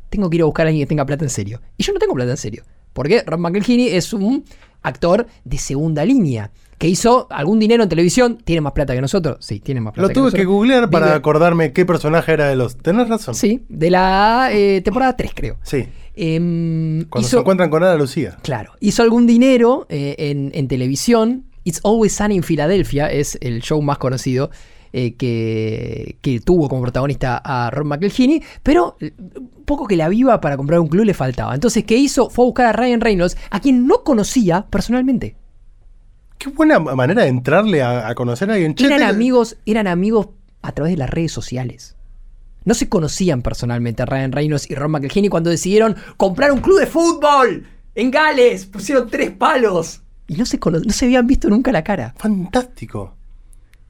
Tengo que ir a buscar a alguien que tenga plata en serio. Y yo no tengo plata en serio. Porque Rob McElhenney es un actor de segunda línea. Que hizo algún dinero en televisión, tiene más plata que nosotros. Sí, tiene más plata Lo tuve que, nosotros. googlear para Vive- acordarme qué personaje era de los. Tenés razón. Sí, de la eh, temporada 3, creo. Sí. Em, Cuando hizo- se encuentran con Ana Lucía. Claro, hizo algún dinero eh, en, en televisión. It's Always Sunny in Philadelphia es el show más conocido eh, que, que tuvo como protagonista a Ron McElhenney, pero poco que la viva para comprar un club le faltaba. Entonces, ¿qué hizo? Fue a buscar a Ryan Reynolds, a quien no conocía personalmente. Qué buena manera de entrarle a, a conocer a alguien. Eran amigos, eran amigos a través de las redes sociales. No se conocían personalmente Ryan Reynolds y Ron McElhenney cuando decidieron comprar un club de fútbol en Gales. Pusieron tres palos. Y no se, no se habían visto nunca la cara. Fantástico.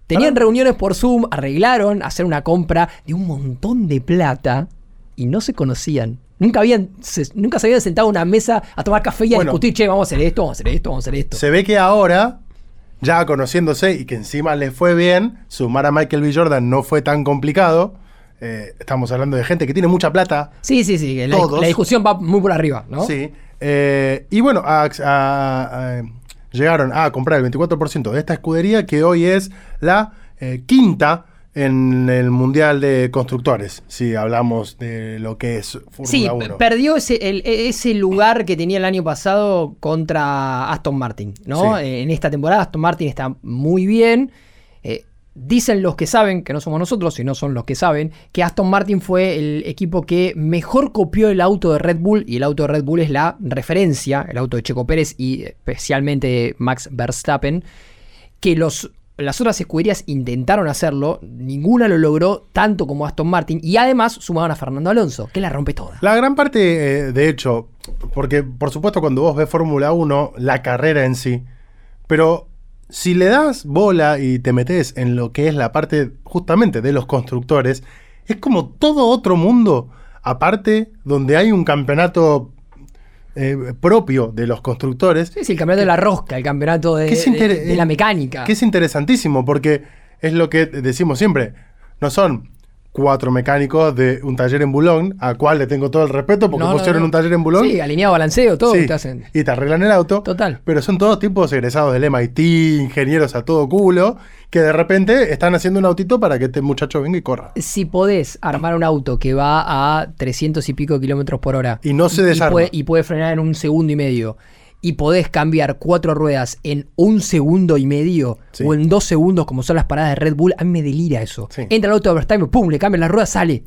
Tenían reuniones por Zoom, arreglaron hacer una compra de un montón de plata y no se conocían. Nunca, habían, se, nunca se habían sentado a una mesa a tomar café y a Bueno. discutir, che, vamos a hacer esto, vamos a hacer esto, vamos a hacer esto. Se ve que ahora, ya conociéndose y que encima le fue bien, sumar a Michael B. Jordan no fue tan complicado. Eh, estamos hablando de gente que tiene mucha plata. Sí, sí, sí, la, la discusión va muy por arriba, ¿no? Sí. Eh, y bueno, a- a- a- llegaron a comprar el 24% de esta escudería que hoy es la eh, quinta en el Mundial de Constructores, si hablamos de lo que es Fórmula Sí, 1. perdió ese, el- ese lugar que tenía el año pasado contra Aston Martin, ¿no? Sí. Eh, En esta temporada Aston Martin está muy bien. Eh, dicen los que saben, que no somos nosotros, sino son los que saben, que Aston Martin fue el equipo que mejor copió el auto de Red Bull, y el auto de Red Bull es la referencia, el auto de Checo Pérez y especialmente Max Verstappen, que los, las otras escuderías intentaron hacerlo, ninguna lo logró tanto como Aston Martin, y además sumaron a Fernando Alonso, que la rompe toda. La gran parte, eh, de hecho, porque por supuesto cuando vos ves Fórmula 1, la carrera en sí, pero si le das bola y te metes en lo que es la parte justamente de los constructores, es como todo otro mundo, aparte donde hay un campeonato eh, propio de los constructores, Sí, sí, el campeonato de la rosca, el campeonato de, la mecánica. Que es interesantísimo porque es lo que decimos siempre. No son cuatro mecánicos de un taller en Boulogne, a cual le tengo todo el respeto porque No, pusieron no. un taller en Boulogne. Sí, alineado balanceo, todo Sí, te hacen. Y te arreglan el auto. Total. Pero son todos tipos egresados del MIT, ingenieros a todo culo, que de repente están haciendo un autito para que este muchacho venga y corra. Si podés armar un auto que va a 300 y pico kilómetros por hora Y no se y desarma. puede, y puede frenar en un segundo y medio y podés cambiar cuatro ruedas en un segundo y medio Sí. o en dos segundos como son las paradas de Red Bull, a mí me delira eso. Sí. Entra el auto de Verstappen, pum, le cambia la rueda, sale.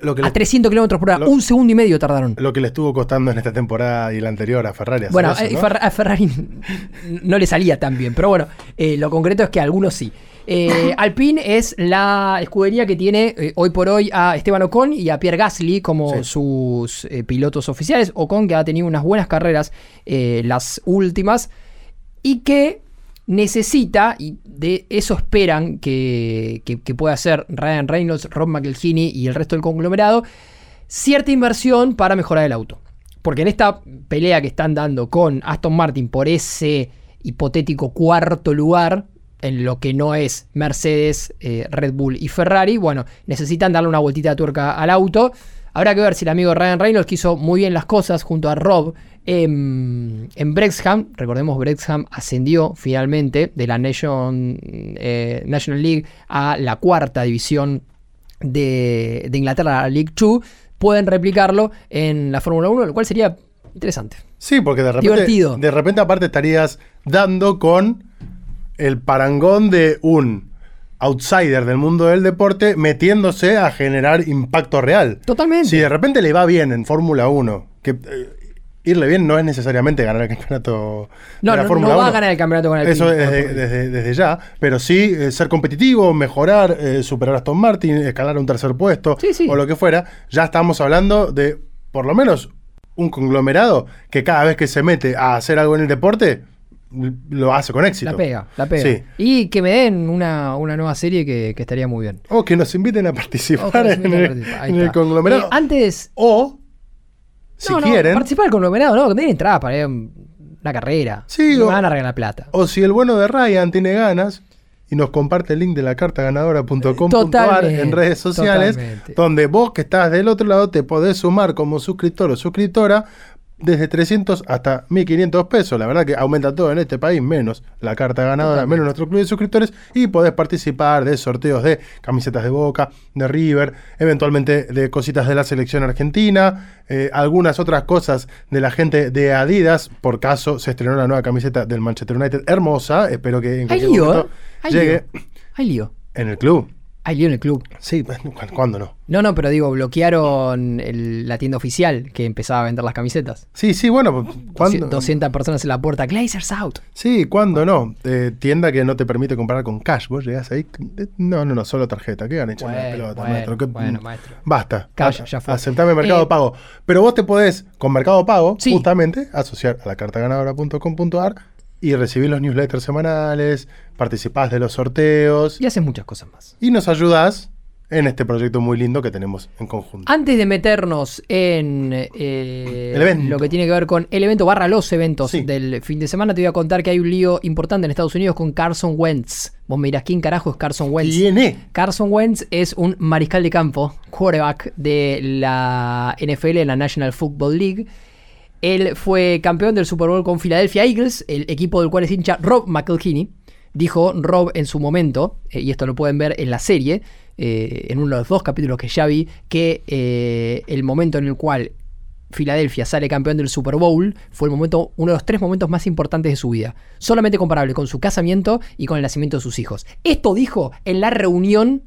Lo que, A le, 300 kilómetros por hora, lo- un segundo y medio tardaron. lo que le estuvo costando en esta temporada y la anterior a Ferrari. Bueno, eso, eh, a Ferrari no le salía tan bien, pero bueno, eh, lo concreto es que a algunos sí. Eh, Alpine es la escudería que tiene eh, hoy por hoy a Esteban Ocon y a Pierre Gasly como Sí. sus eh, pilotos oficiales. Ocon que ha tenido unas buenas carreras, las últimas, y que necesita, y de eso esperan que, que, que pueda hacer Ryan Reynolds, Rob McElhenney y el resto del conglomerado, cierta inversión para mejorar el auto. Porque en esta pelea que están dando con Aston Martin por ese hipotético cuarto lugar, en lo que no es Mercedes, eh, Red Bull y Ferrari, bueno, necesitan darle una vueltita de tuerca al auto. Habrá que ver si el amigo Ryan Reynolds que hizo muy bien las cosas junto a Rob en, en Brexham. Recordemos, Brexham ascendió finalmente de la Nation, eh, National League a la cuarta división de, de Inglaterra, la League 2. Pueden replicarlo en la Fórmula 1, lo cual sería interesante. Sí, porque de repente, Divertido. de repente aparte estarías dando con el parangón de un outsider del mundo del deporte metiéndose a generar impacto real. Totalmente. Si de repente le va bien en Fórmula 1, que eh, irle bien no es necesariamente ganar el campeonato No, de la no, Fórmula no va a 1. ganar el campeonato con el Eso desde, desde- desde ya, pero sí eh, ser competitivo, mejorar, eh, superar a Aston Martin, escalar a un tercer puesto Sí, sí. o lo que fuera, ya estamos hablando de por lo menos un conglomerado que cada vez que se mete a hacer algo en el deporte lo hace con éxito. La pega, la pega. Sí. Y que me den una, una nueva serie que, que estaría muy bien. O que nos inviten a participar se en, a el, participar. Ahí en el está. conglomerado. Eh, antes, o, si no, no, quieren, participar del conglomerado, no, que den entrada para ir a una carrera. Sí, no o- me van a regalar plata. o si el bueno de Ryan tiene ganas y nos comparte el link de la carta ganadora.com.ar en redes sociales, totalmente. donde vos que estás del otro lado te podés sumar como suscriptor o suscriptora desde 300 hasta 1500 pesos. La verdad que aumenta todo en este país, menos la carta ganadora, menos nuestro club de suscriptores. Y podés participar de sorteos de camisetas de Boca, de River, eventualmente de cositas de la selección argentina, eh, algunas otras cosas de la gente de Adidas. Por caso se estrenó la nueva camiseta del Manchester United, hermosa. Espero que en cualquier momento ¿eh? Hay llegue lío. Hay lío. en el club. Hay lío en el club. Sí, ¿cuándo no? No, no, pero digo, bloquearon el- la tienda oficial que empezaba a vender las camisetas. Sí, sí, bueno, ¿cuándo? 200 personas en la puerta. Glazers out. Sí, ¿cuándo no? Eh, tienda que no te permite comprar con cash. Vos llegás ahí. eh, No, no, no, solo tarjeta. ¿Qué echando la Bueno, pelota, bueno, maestro? ¿Qué- bueno, maestro. Basta. Cash, A- ya fue. Aceptame Mercado Eh, Pago. Pero vos te podés, con Mercado Pago, Sí. justamente, asociar a la cartaganadora.com.ar y recibir los newsletters semanales, participás de los sorteos Y haces muchas cosas más. y nos ayudás en este proyecto muy lindo que tenemos en conjunto. Antes de meternos en eh, lo que tiene que ver con el evento barra los eventos Sí. del fin de semana, te voy a contar que hay un lío importante en Estados Unidos con Carson Wentz. Vos me dirás, ¿quién carajo es Carson Wentz? ¿Quién es? Carson Wentz es un mariscal de campo, quarterback de la NFL, en la National Football League. Él fue campeón del Super Bowl con Philadelphia Eagles, el equipo del cual es hincha Rob McElhinney. Dijo Rob en su momento, eh, y esto lo pueden ver en la serie, eh, en uno de los dos capítulos que ya vi, que eh, el momento en el cual Filadelfia sale campeón del Super Bowl fue el momento, uno de los tres momentos más importantes de su vida. Solamente comparable con su casamiento y con el nacimiento de sus hijos. Esto dijo en la reunión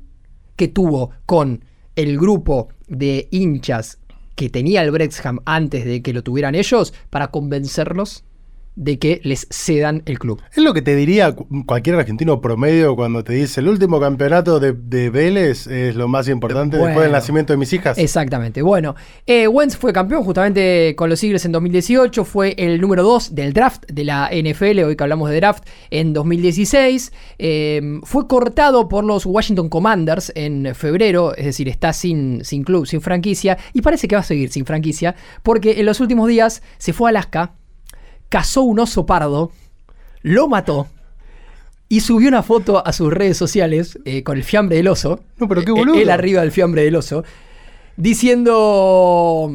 que tuvo con el grupo de hinchas que tenía el Brexham antes de que lo tuvieran ellos para convencerlos de que les cedan el club. Es lo que te diría cu- cualquier argentino promedio cuando te dice el último campeonato de, de Vélez es lo más importante después del nacimiento de mis hijas. Exactamente. Bueno, eh, Wentz fue campeón justamente con los Eagles en 2018. Fue el número 2 del draft de la NFL, hoy que hablamos de draft, en 2016. Eh, fue cortado por los Washington Commanders en febrero, es decir, está sin, sin club, sin franquicia. Y parece que va a seguir sin franquicia, porque en los últimos días se fue a Alaska, cazó un oso pardo, lo mató. Y subió una foto a sus redes sociales eh, con el fiambre del oso. No, pero qué Eh, boludo. Él arriba del fiambre del oso. Diciendo.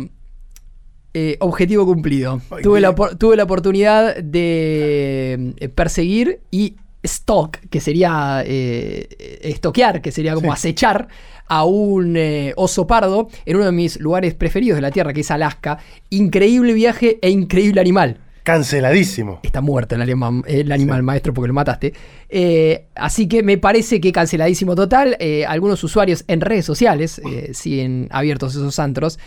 eh, objetivo cumplido. Ay, tuve, la, tuve la oportunidad de eh, perseguir y stalk, que sería eh, estoquear, que sería como Sí. acechar a un eh, oso pardo en uno de mis lugares preferidos de la Tierra, que es Alaska. Increíble viaje e increíble animal. Canceladísimo. Está muerto el animal, el animal maestro porque lo mataste. Eh, así que me parece que canceladísimo total. Eh, algunos usuarios en redes sociales eh, siguen abiertos esos antros.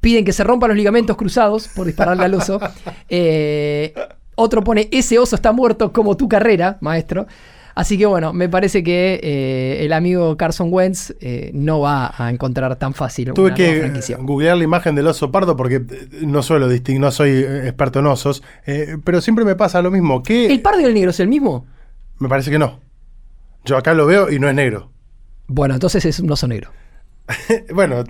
Piden que se rompan los ligamentos cruzados por dispararle al oso. Eh, otro pone, ese oso está muerto como tu carrera, maestro. Así que bueno, me parece que eh, el amigo Carson Wentz eh, no va a encontrar tan fácil Tuve una que franquicia. googlear la imagen del oso pardo porque eh, no suelo distinguir, no soy experto en osos, eh, pero siempre me pasa lo mismo. Que ¿El pardo y el negro es el mismo? me parece que no. Yo acá lo veo y no es negro. Bueno, entonces es un oso negro. bueno,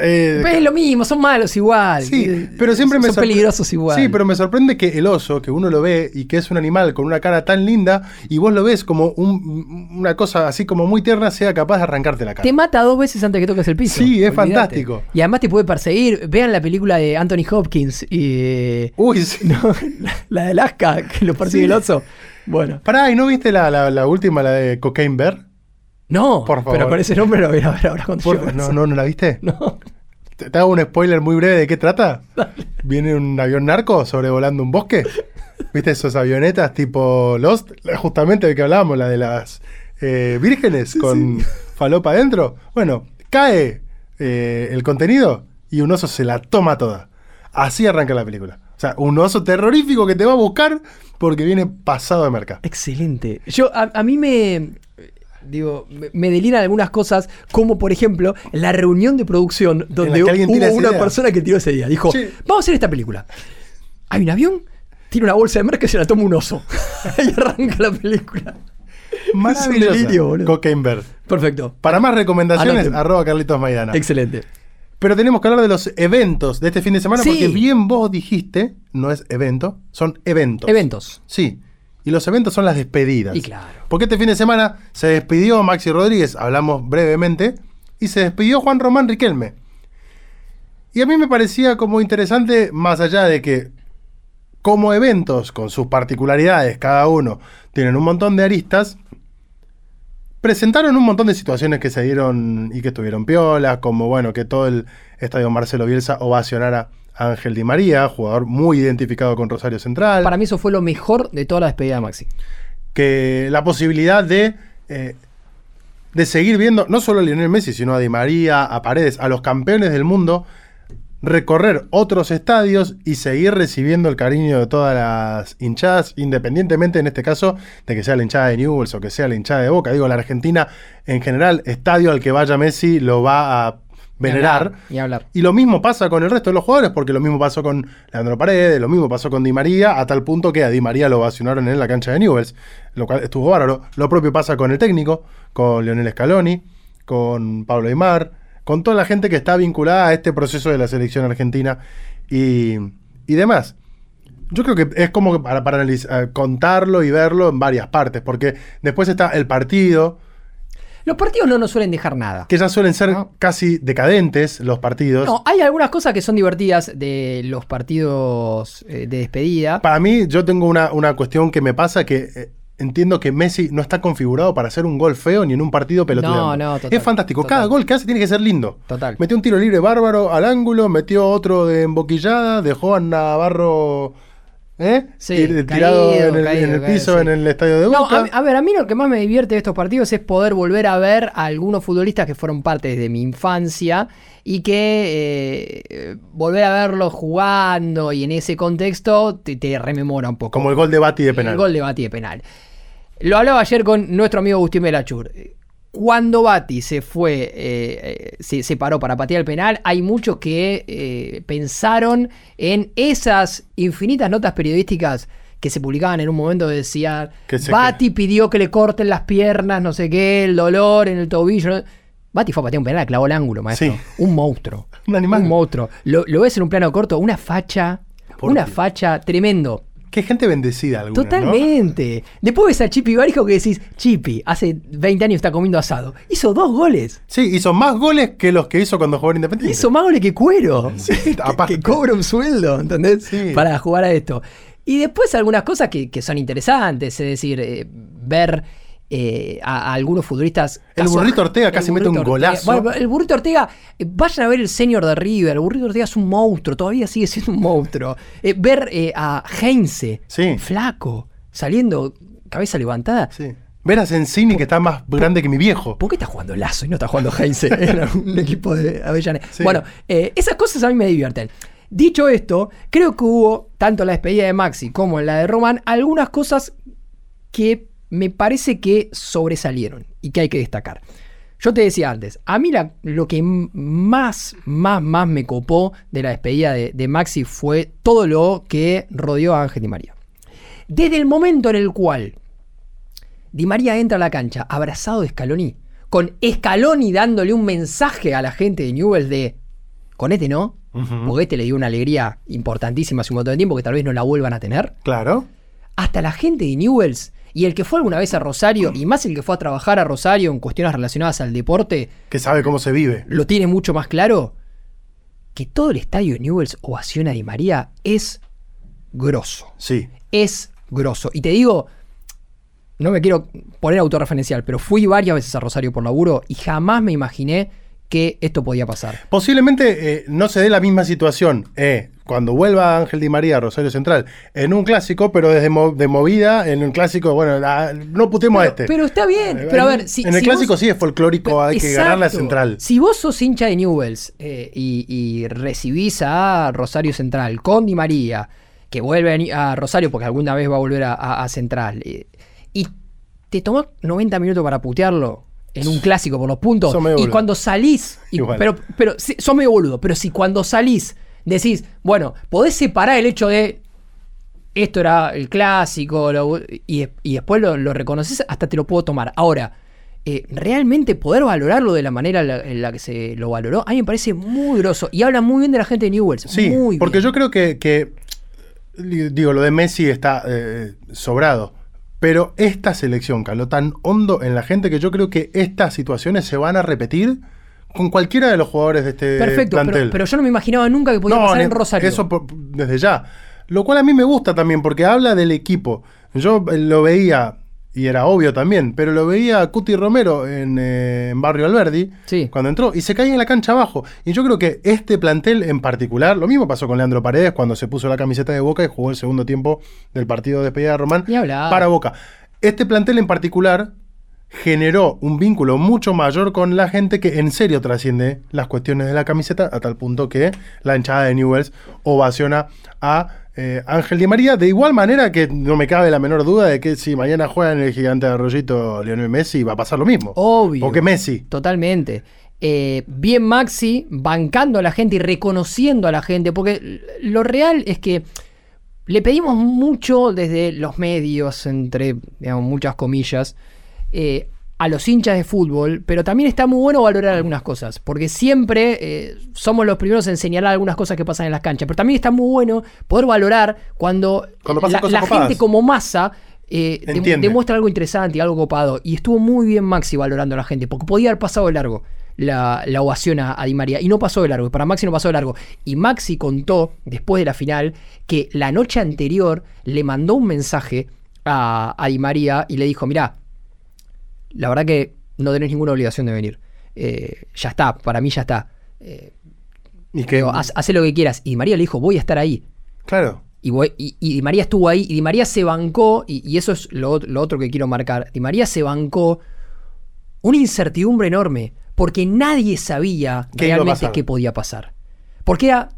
eh, Pues es lo mismo, son malos igual. Sí, Eh, pero siempre me Son peligrosos igual. Sí, pero me sorprende que el oso, que uno lo ve y que es un animal con una cara tan linda, y vos lo ves como un- una cosa así como muy tierna, sea capaz de arrancarte la cara. Te mata dos veces antes que toques el piso. Sí, es fantástico. Y además te puede perseguir. Vean la película de Anthony Hopkins y. eh, Uy, sí. no, la, la de Alaska, que lo persigue Sí. el oso. Bueno. Pará, ¿y no viste la, la- la última, la de Cocaine Bear? No, Por favor. pero con ese nombre lo voy a ver ahora cuando Por- no, no, ¿no la viste? No. Te, te hago un spoiler muy breve de qué trata. Viene un avión narco sobrevolando un bosque. ¿Viste esas avionetas tipo Lost? Justamente de que hablábamos, la de las eh, vírgenes con falopa adentro. Bueno, cae eh, el contenido y un oso se la toma toda. Así arranca la película. O sea, un oso terrorífico que te va a buscar porque viene pasado de mercado. Excelente. Yo, a, a mí me. Digo, me, me deliran algunas cosas, como por ejemplo la reunión de producción donde hubo una idea. persona que tiró ese día. Dijo: Sí. Vamos a hacer esta película. Hay un avión, tiene una bolsa de merca y se la toma un oso. Ahí arranca la película. Maravillosa. delirio, Bear. Perfecto. Para más recomendaciones, arroba Carlitos Maidana. Excelente. Pero tenemos que hablar de los eventos de este fin de semana Sí. porque bien vos dijiste, no es evento, son eventos. Eventos. Sí. Y los eventos son las despedidas. Y claro. Porque este fin de semana se despidió Maxi Rodríguez, hablamos brevemente, y se despidió Juan Román Riquelme. Y a mí me parecía como interesante, más allá de que como eventos, con sus particularidades, cada uno tienen un montón de aristas, presentaron un montón de situaciones que se dieron y que estuvieron piolas, como bueno, que todo el estadio Marcelo Bielsa ovacionara Ángel Di María, jugador muy identificado con Rosario Central. Para mí eso fue lo mejor de toda la despedida de Maxi. Que la posibilidad de, eh, de seguir viendo no solo a Lionel Messi, sino a Di María, a Paredes, a los campeones del mundo, recorrer otros estadios y seguir recibiendo el cariño de todas las hinchadas, independientemente en este caso de que sea la hinchada de Newell's o que sea la hinchada de Boca. Digo, la Argentina en general, estadio al que vaya Messi lo va a venerar. Y hablar. Y lo mismo pasa con el resto de los jugadores, porque lo mismo pasó con Leandro Paredes, lo mismo pasó con Di María, a tal punto que a Di María lo vacionaron en la cancha de Newell's, lo cual estuvo bárbaro. Lo propio pasa con el técnico, con Leonel Scaloni, con Pablo Aymar con toda la gente que está vinculada a este proceso de la selección argentina y, y demás. Yo creo que es como para, para analizar, contarlo y verlo en varias partes, porque después está el partido. Los partidos no nos suelen dejar nada. Que ya suelen ser casi decadentes los partidos. No, hay algunas cosas que son divertidas de los partidos eh, de despedida. Para mí, yo tengo una, una cuestión que me pasa que eh, entiendo que Messi no está configurado para hacer un gol feo ni en un partido pelotudo. No, no, total, Es fantástico. Cada gol que hace tiene que ser lindo. Total. Metió un tiro libre bárbaro al ángulo, metió otro de emboquillada, dejó a Navarro. ¿Eh? Sí, tirado caído, en el, caído, en el caído, piso sí. en el estadio de No, Boca. a, a ver, a mí lo que más me divierte de estos partidos es poder volver a ver a algunos futbolistas que fueron parte de mi infancia y que eh, volver a verlos jugando y en ese contexto te, te rememora un poco. como el gol de Bati de penal. El gol de Bati de penal. Lo hablaba ayer con nuestro amigo Agustín Belachur. Cuando Bati se fue, eh, eh, se, se paró para patear el penal, hay muchos que eh, pensaron en esas infinitas notas periodísticas que se publicaban en un momento que decía Que se- Bati pidió que le corten las piernas, no sé qué, el dolor en el tobillo. Bati fue a patear un penal, clavó el ángulo, maestro. Sí. Un monstruo. Un animal. Un monstruo. Lo, lo ves en un plano corto, una facha, Por una facha tremendo. Qué gente bendecida alguna, ¿no? Totalmente. Después ves a Chipi Barijo que decís, Chipi, hace 20 años está comiendo asado. Hizo dos goles. Sí, hizo más goles que los que hizo cuando jugó en Independiente. Hizo más goles que cuero. Sí, que, que cobra un sueldo, ¿entendés? Sí. Para jugar a esto. Y después algunas cosas que, que son interesantes, es decir, eh, ver eh, a, a algunos futbolistas. El caso- Burrito Ortega el casi mete un golazo. Bueno, el burrito Ortega, eh, vayan a ver el senior de River. El burrito Ortega es un monstruo, todavía sigue siendo un monstruo. Eh, ver a Heinze, Sí. flaco, saliendo, cabeza levantada. Sí. Ver a Sensini que está más grande que mi viejo. ¿Por qué está jugando Lazo y no está jugando Heinze en un equipo de Avellaneda? Sí. Bueno, esas cosas a mí me divierten. Dicho esto, creo que hubo, tanto en la despedida de Maxi como en la de Román, algunas cosas que me parece que sobresalieron y que hay que destacar. Yo te decía antes, a mí la- lo que más, más, más me copó de la despedida de, de Maxi fue todo lo que rodeó a Ángel Di María. Desde el momento en el cual Di María entra a la cancha abrazado de Scaloni, con Scaloni dándole un mensaje a la gente de Newell's de con este no, Ujú. porque este le dio una alegría importantísima hace un montón de tiempo que tal vez no la vuelvan a tener. Claro. Hasta la gente de Newells y el que fue alguna vez a Rosario, y más el que fue a trabajar a Rosario en cuestiones relacionadas al deporte, Que sabe cómo se vive. lo tiene mucho más claro. Que todo el estadio Newells ovaciona a Di María es grosso Sí. es grosso. Y te digo, no me quiero poner autorreferencial, pero fui varias veces a Rosario por laburo y jamás me imaginé que esto podía pasar. Posiblemente eh, no se dé la misma situación eh, cuando vuelva Ángel Di María a Rosario Central en un clásico, pero desde mo- de movida en un clásico, bueno, no putemos a este. pero está bien, Eh, pero a ver, si, en el si clásico vos- sí es folclórico, hay que ganar la central. Si vos sos hincha de Newells y, y recibís a Rosario Central con Di María, que vuelve a Rosario porque alguna vez va a volver a, a- a Central, y te tomás 90 minutos para putearlo en un clásico por los puntos, medio y boludo. cuando salís, y- Igual. pero, pero sí, sos medio boludo, pero si cuando salís decís, bueno, podés separar el hecho de esto era el clásico lo- y, y después lo, lo reconoces, hasta te lo puedo tomar. Ahora, eh, realmente poder valorarlo de la manera en la, en la que se lo valoró, a mí me parece muy groso y habla muy bien de la gente de Newells. Sí, muy porque bien. yo creo que, que, digo, lo de Messi está eh, sobrado. Pero esta selección caló tan hondo en la gente que yo creo que estas situaciones se van a repetir con cualquiera de los jugadores de este Perfecto, plantel. pero, pero yo no me imaginaba nunca que podía pasar ni- en Rosario. Eso por- desde ya. Lo cual a mí me gusta también porque habla del equipo. Yo eh, lo veía, y era obvio también, pero lo veía a Cuti Romero en, eh, en Barrio Alberdi Sí. cuando entró y se caía en la cancha abajo. Y yo creo que este plantel en particular, lo mismo pasó con Leandro Paredes cuando se puso la camiseta de Boca y jugó el segundo tiempo del partido de despedida de Román para Boca. Este plantel en particular generó un vínculo mucho mayor con la gente que en serio trasciende las cuestiones de la camiseta a tal punto que la hinchada de Newells ovaciona a eh, Ángel Di María de igual manera que no me cabe la menor duda de que si mañana juega en el gigante de Arroyito Lionel Messi va a pasar lo mismo. Obvio. Porque Messi. Totalmente. Eh, bien Maxi, bancando a la gente y reconociendo a la gente, porque lo real es que le pedimos mucho desde los medios, entre digamos, muchas comillas, eh, a los hinchas de fútbol, pero también está muy bueno valorar algunas cosas, porque siempre eh, somos los primeros en señalar algunas cosas que pasan en las canchas, pero también está muy bueno poder valorar cuando, la, la gente como masa eh, demuestra algo interesante y algo copado. Y estuvo muy bien Maxi valorando a la gente, porque podía haber pasado de largo la, la ovación a, a Di María. Y no pasó de largo, para Maxi no pasó de largo. Y Maxi contó, después de la final, que la noche anterior le mandó un mensaje a, a Di María y le dijo, mirá, la verdad que no tenés ninguna obligación de venir. Eh, ya está, para mí ya está. Eh, Y que, haz, haz lo que quieras. Y Di María le dijo, voy a estar ahí. claro. Y, voy- y- y Di María estuvo ahí, y Di María se bancó, y, y eso es lo, lo otro que quiero marcar. Di María se bancó una incertidumbre enorme, porque nadie sabía ¿Qué iba a realmente qué podía pasar. Porque era.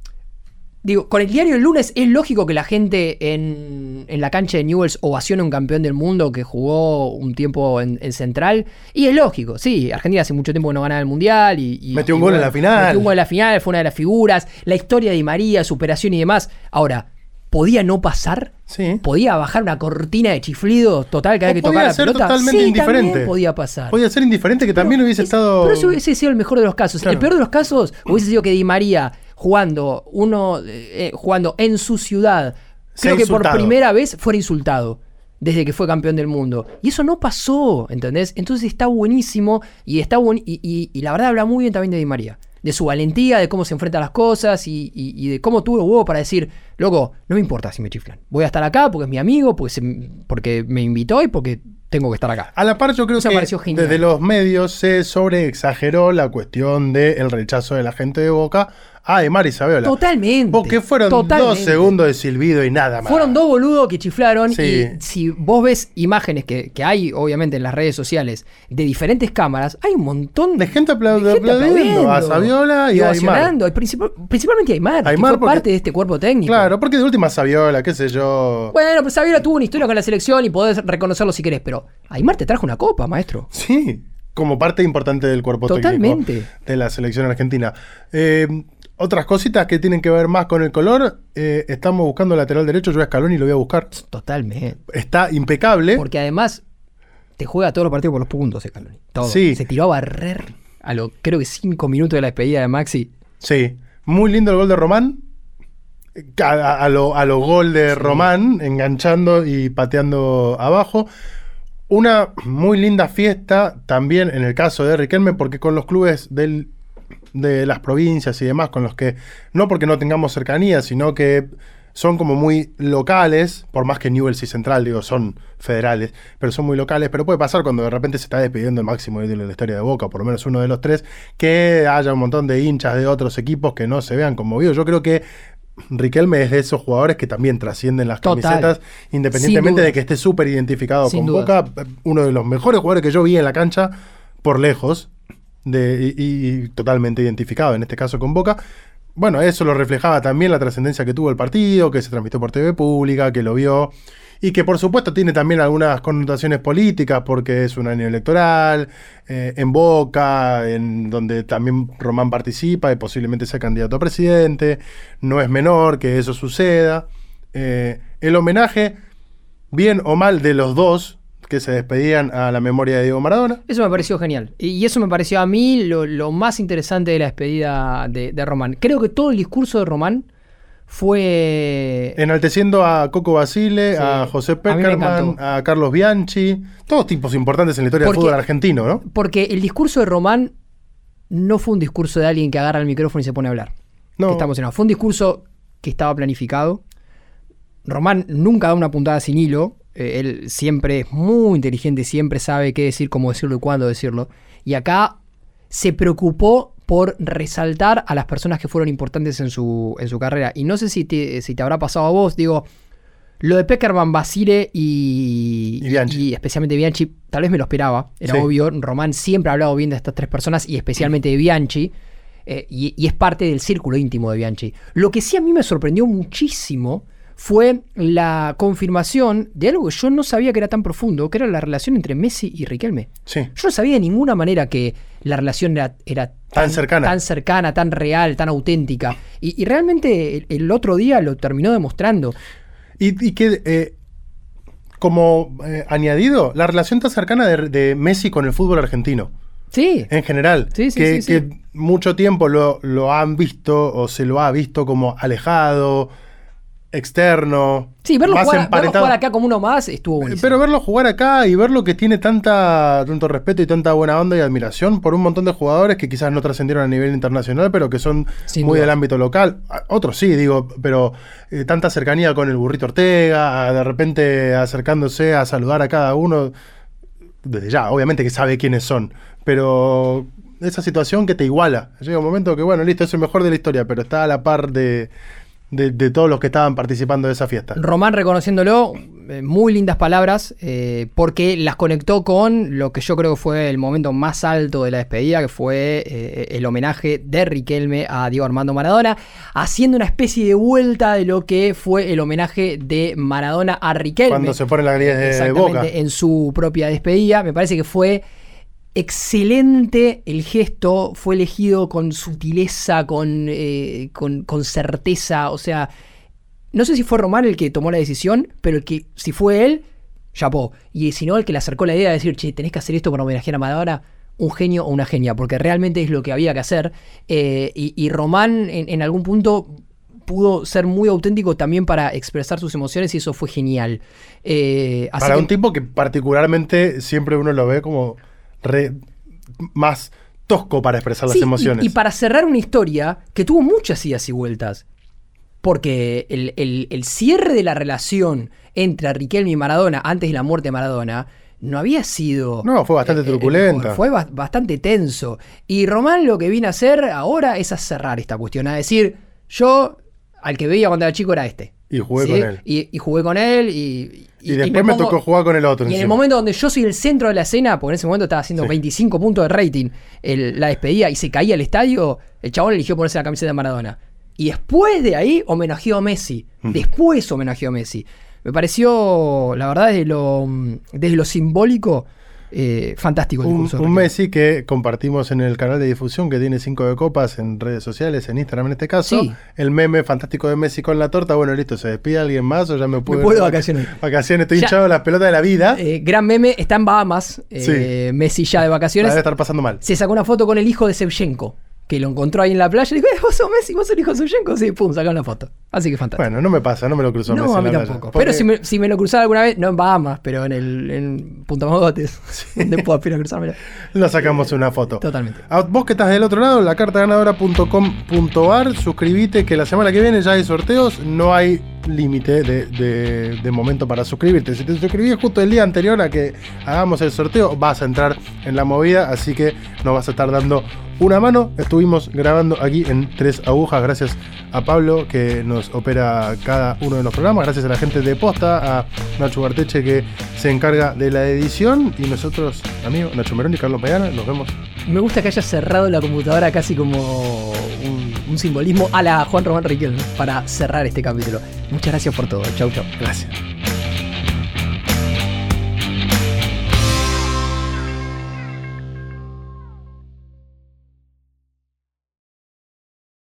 Digo, con el diario el lunes es lógico que la gente en, en la cancha de Newells ovacione a un campeón del mundo que jugó un tiempo en, en Central. Y es lógico, sí. Argentina hace mucho tiempo que no ganaba el Mundial. Y, y- Metió un y gol en la final. Metió un gol en la final, fue una de las figuras. La historia de Di María, superación y demás. Ahora, ¿podía no pasar? Sí. ¿Podía bajar una cortina de chiflido total cada vez que tocaba la ser pelota? totalmente sí, indiferente. también podía pasar. Podía ser indiferente que también hubiese es- estado. Pero eso hubiese sido el mejor de los casos. Claro. El peor de los casos hubiese sido que Di María jugando uno eh, jugando en su ciudad, creo que por primera vez fuera insultado desde que fue campeón del mundo. Y eso no pasó, ¿entendés? Entonces está buenísimo y está buen- y, y- y la verdad habla muy bien también de Di María. De su valentía, de cómo se enfrenta a las cosas y, y- de cómo tuvo huevo para decir, loco, no me importa si me chiflan. Voy a estar acá porque es mi amigo, porque, se- porque me invitó y porque tengo que estar acá. A la par, yo creo Eso que desde los medios se sobreexageró la cuestión del rechazo de la gente de Boca a Aymar Isabela. Totalmente. Porque fueron totalmente. dos segundos de silbido y nada más. Fueron dos boludos que chiflaron Sí. y si vos ves imágenes que, que hay obviamente en las redes sociales de diferentes cámaras, hay un montón De gente aplau- de gente aplaudiendo a Saviola y a Aymar. y principal- principalmente a Aymar, Aymar que fue porque- parte de este cuerpo técnico. Claro, porque de última Saviola, qué sé yo. Bueno, pero Saviola tuvo una historia con la selección y podés reconocerlo si querés, pero Aymar te trajo una copa, maestro. Sí, como parte importante del cuerpo Totalmente. técnico de la selección argentina. Eh, otras cositas que tienen que ver más con el color. eh, estamos buscando lateral derecho. Yo a Scaloni lo voy a buscar. Totalmente. Está impecable. Porque además te juega todos los partidos por los puntos, Scaloni. Todo. Sí. Se tiró a barrer a lo creo que cinco minutos de la despedida de Maxi. Sí, muy lindo el gol de Román. A, a- a lo, a lo gol de Román, enganchando y pateando abajo. Una muy linda fiesta también en el caso de Riquelme, porque con los clubes del- de las provincias y demás, con los que, no porque no tengamos cercanía, sino que son como muy locales, por más que Newell's y Central, digo, son federales, pero son muy locales, pero puede pasar cuando de repente se está despidiendo el máximo ídolo de la historia de Boca, por lo menos uno de los tres, que haya un montón de hinchas de otros equipos que no se vean conmovidos. Yo creo que Riquelme es de esos jugadores que también trascienden las Total. camisetas, independientemente de que esté súper identificado Sin con. Boca, uno de los mejores jugadores que yo vi en la cancha, por lejos, de, y, totalmente identificado, en este caso con Boca. Bueno, eso lo reflejaba también la trascendencia que tuvo el partido, que se transmitió por TV Pública, que lo vio, y que por supuesto tiene también algunas connotaciones políticas, porque es un año electoral, eh, en Boca, en donde también Román participa y posiblemente sea candidato a presidente, no es menor que eso suceda. Eh, el homenaje, bien o mal, de los dos que se despedían a la memoria de Diego Maradona. Eso me pareció genial. Y eso me pareció a mí lo, lo más interesante de la despedida de, de Román. Creo que todo el discurso de Román fue... Enalteciendo a Coco Basile, Sí, a José a Peckerman, encantó. a Carlos Bianchi, todos tipos importantes en la historia Porque- del fútbol argentino, ¿no? Porque el discurso de Román no fue un discurso de alguien que agarra el micrófono y se pone a hablar. No. Que está emocionado. Fue un discurso que estaba planificado. Román nunca da una puntada sin hilo. Eh, él siempre es muy inteligente, siempre sabe qué decir, cómo decirlo y cuándo decirlo. Y acá se preocupó por resaltar a las personas que fueron importantes en su, en su carrera. Y no sé si te, si te habrá pasado a vos, digo, lo de Peckerman, Basile y, Y Bianchi. y especialmente Bianchi, tal vez me lo esperaba, era Sí. obvio. Román siempre ha hablado bien de estas tres personas y especialmente de Bianchi. eh, y, y es parte del círculo íntimo de Bianchi. Lo que sí a mí me sorprendió muchísimo fue la confirmación de algo que yo no sabía que era tan profundo, que era la relación entre Messi y Riquelme. Sí. Yo no sabía de ninguna manera que la relación era, era Tan cercana. tan cercana, tan real, tan auténtica. Y, y realmente el, el otro día lo terminó demostrando. Y, y que, eh, como eh, añadido, la relación tan cercana de, de Messi con el fútbol argentino. Sí, En general, Sí, sí, que, sí, sí. que mucho tiempo lo, lo han visto o se lo ha visto como alejado, externo. sí verlo más jugar, verlo jugar acá como uno más estuvo buenísimo. Pero verlo jugar acá y verlo que tiene tanta, tanto respeto y tanta buena onda y admiración por un montón de jugadores que quizás no trascendieron a nivel internacional, pero que son Sin muy duda. del ámbito local. Otros sí, digo, pero eh, tanta cercanía con el burrito Ortega, de repente acercándose a saludar a cada uno. Desde ya, obviamente que sabe quiénes son, pero esa situación que te iguala. Llega un momento que, bueno, listo, es el mejor de la historia, pero está a la par de, de- de todos los que estaban participando de esa fiesta. Román reconociéndolo, eh, muy lindas palabras, eh, porque las conectó con lo que yo creo que fue el momento más alto de la despedida, que fue eh, el homenaje de Riquelme a Diego Armando Maradona, haciendo una especie de vuelta de lo que fue el homenaje de Maradona a Riquelme. Cuando se pone la gris de boca. en su propia despedida. Me parece que fue excelente el gesto, fue elegido con sutileza, con, eh, con, con certeza, o sea, no sé si fue Román el que tomó la decisión, pero el que, si fue él, chapó. Y si no, el que le acercó la idea de decir, che, tenés que hacer esto para homenajear a Maradona, un genio o una genia, porque realmente es lo que había que hacer. Eh, y, y Román en, en algún punto pudo ser muy auténtico también para expresar sus emociones y eso fue genial. Eh, así Para que- un tipo que particularmente siempre uno lo ve como re- más tosco para expresar Sí, las emociones. Y, y para cerrar una historia que tuvo muchas idas y vueltas. Porque el, el- el cierre de la relación entre Riquelme y Maradona antes de la muerte de Maradona no había sido. No, fue bastante eh, eh, truculenta. Fue ba- bastante tenso. Y Román lo que viene a hacer ahora es a cerrar esta cuestión. A decir, yo al que veía cuando era chico era este. Y jugué ¿sí? con él. Y, y jugué con él. Y, Y después me pongo- tocó jugar con el otro y en el momento donde yo soy el centro de la escena, porque en ese momento estaba haciendo Sí. 25 puntos de rating el- la despedida y se caía el estadio, el chabón eligió ponerse la camiseta de Maradona. Y después de ahí homenajeó a Messi. Mm. Después homenajeó a Messi. Me pareció, la verdad, desde lo, desde lo simbólico, eh, fantástico el Un, discurso un Riquelme. Messi que compartimos en el canal de difusión que tiene cinco de copas en redes sociales, en Instagram en este caso. Sí. El meme fantástico de Messi con la torta. Bueno, listo, ¿se despide alguien más o ya me puedo vacaciones. Vacaciones, estoy Ya- hinchado de las pelotas de la vida. Eh, gran meme, está en Bahamas, eh, Messi ya de vacaciones. debe estar pasando mal. Se sacó una foto con el hijo de Sevchenko, que lo encontró ahí en la playa y dijo, "Eh, ¿vos sos Messi? ¿Vos sos el hijo de Sevchenko? Sí, pum, sacaron la foto. Así que fantástico. Bueno, no me pasa, no me lo cruzó Messi No, a en mí la tampoco. Porque- Pero si me, si me lo cruzaba alguna vez, no en Bahamas, pero en el en Punta Mogotes, donde puedo aspirar a. Lo sacamos una foto. Totalmente. A vos que estás del otro lado, la cartaganadora.com.ar, suscríbete que la semana que viene ya hay sorteos, no hay límite de, de- de momento para suscribirte. Si te suscribís justo el día anterior a que hagamos el sorteo, vas a entrar en la movida, así que nos vas a estar dando una mano. Estuvimos grabando aquí en tres agujas, gracias a Pablo que nos opera cada uno de los programas, gracias a la gente de Posta, a Nacho Barteche que se encarga de la edición y nosotros, amigos, Nacho Merón y Carlos Payana, nos vemos Me gusta que haya cerrado la computadora casi como un, un simbolismo a la Juan Román Riquelme para cerrar este capítulo. Muchas gracias por todo. Chau, chau. Gracias.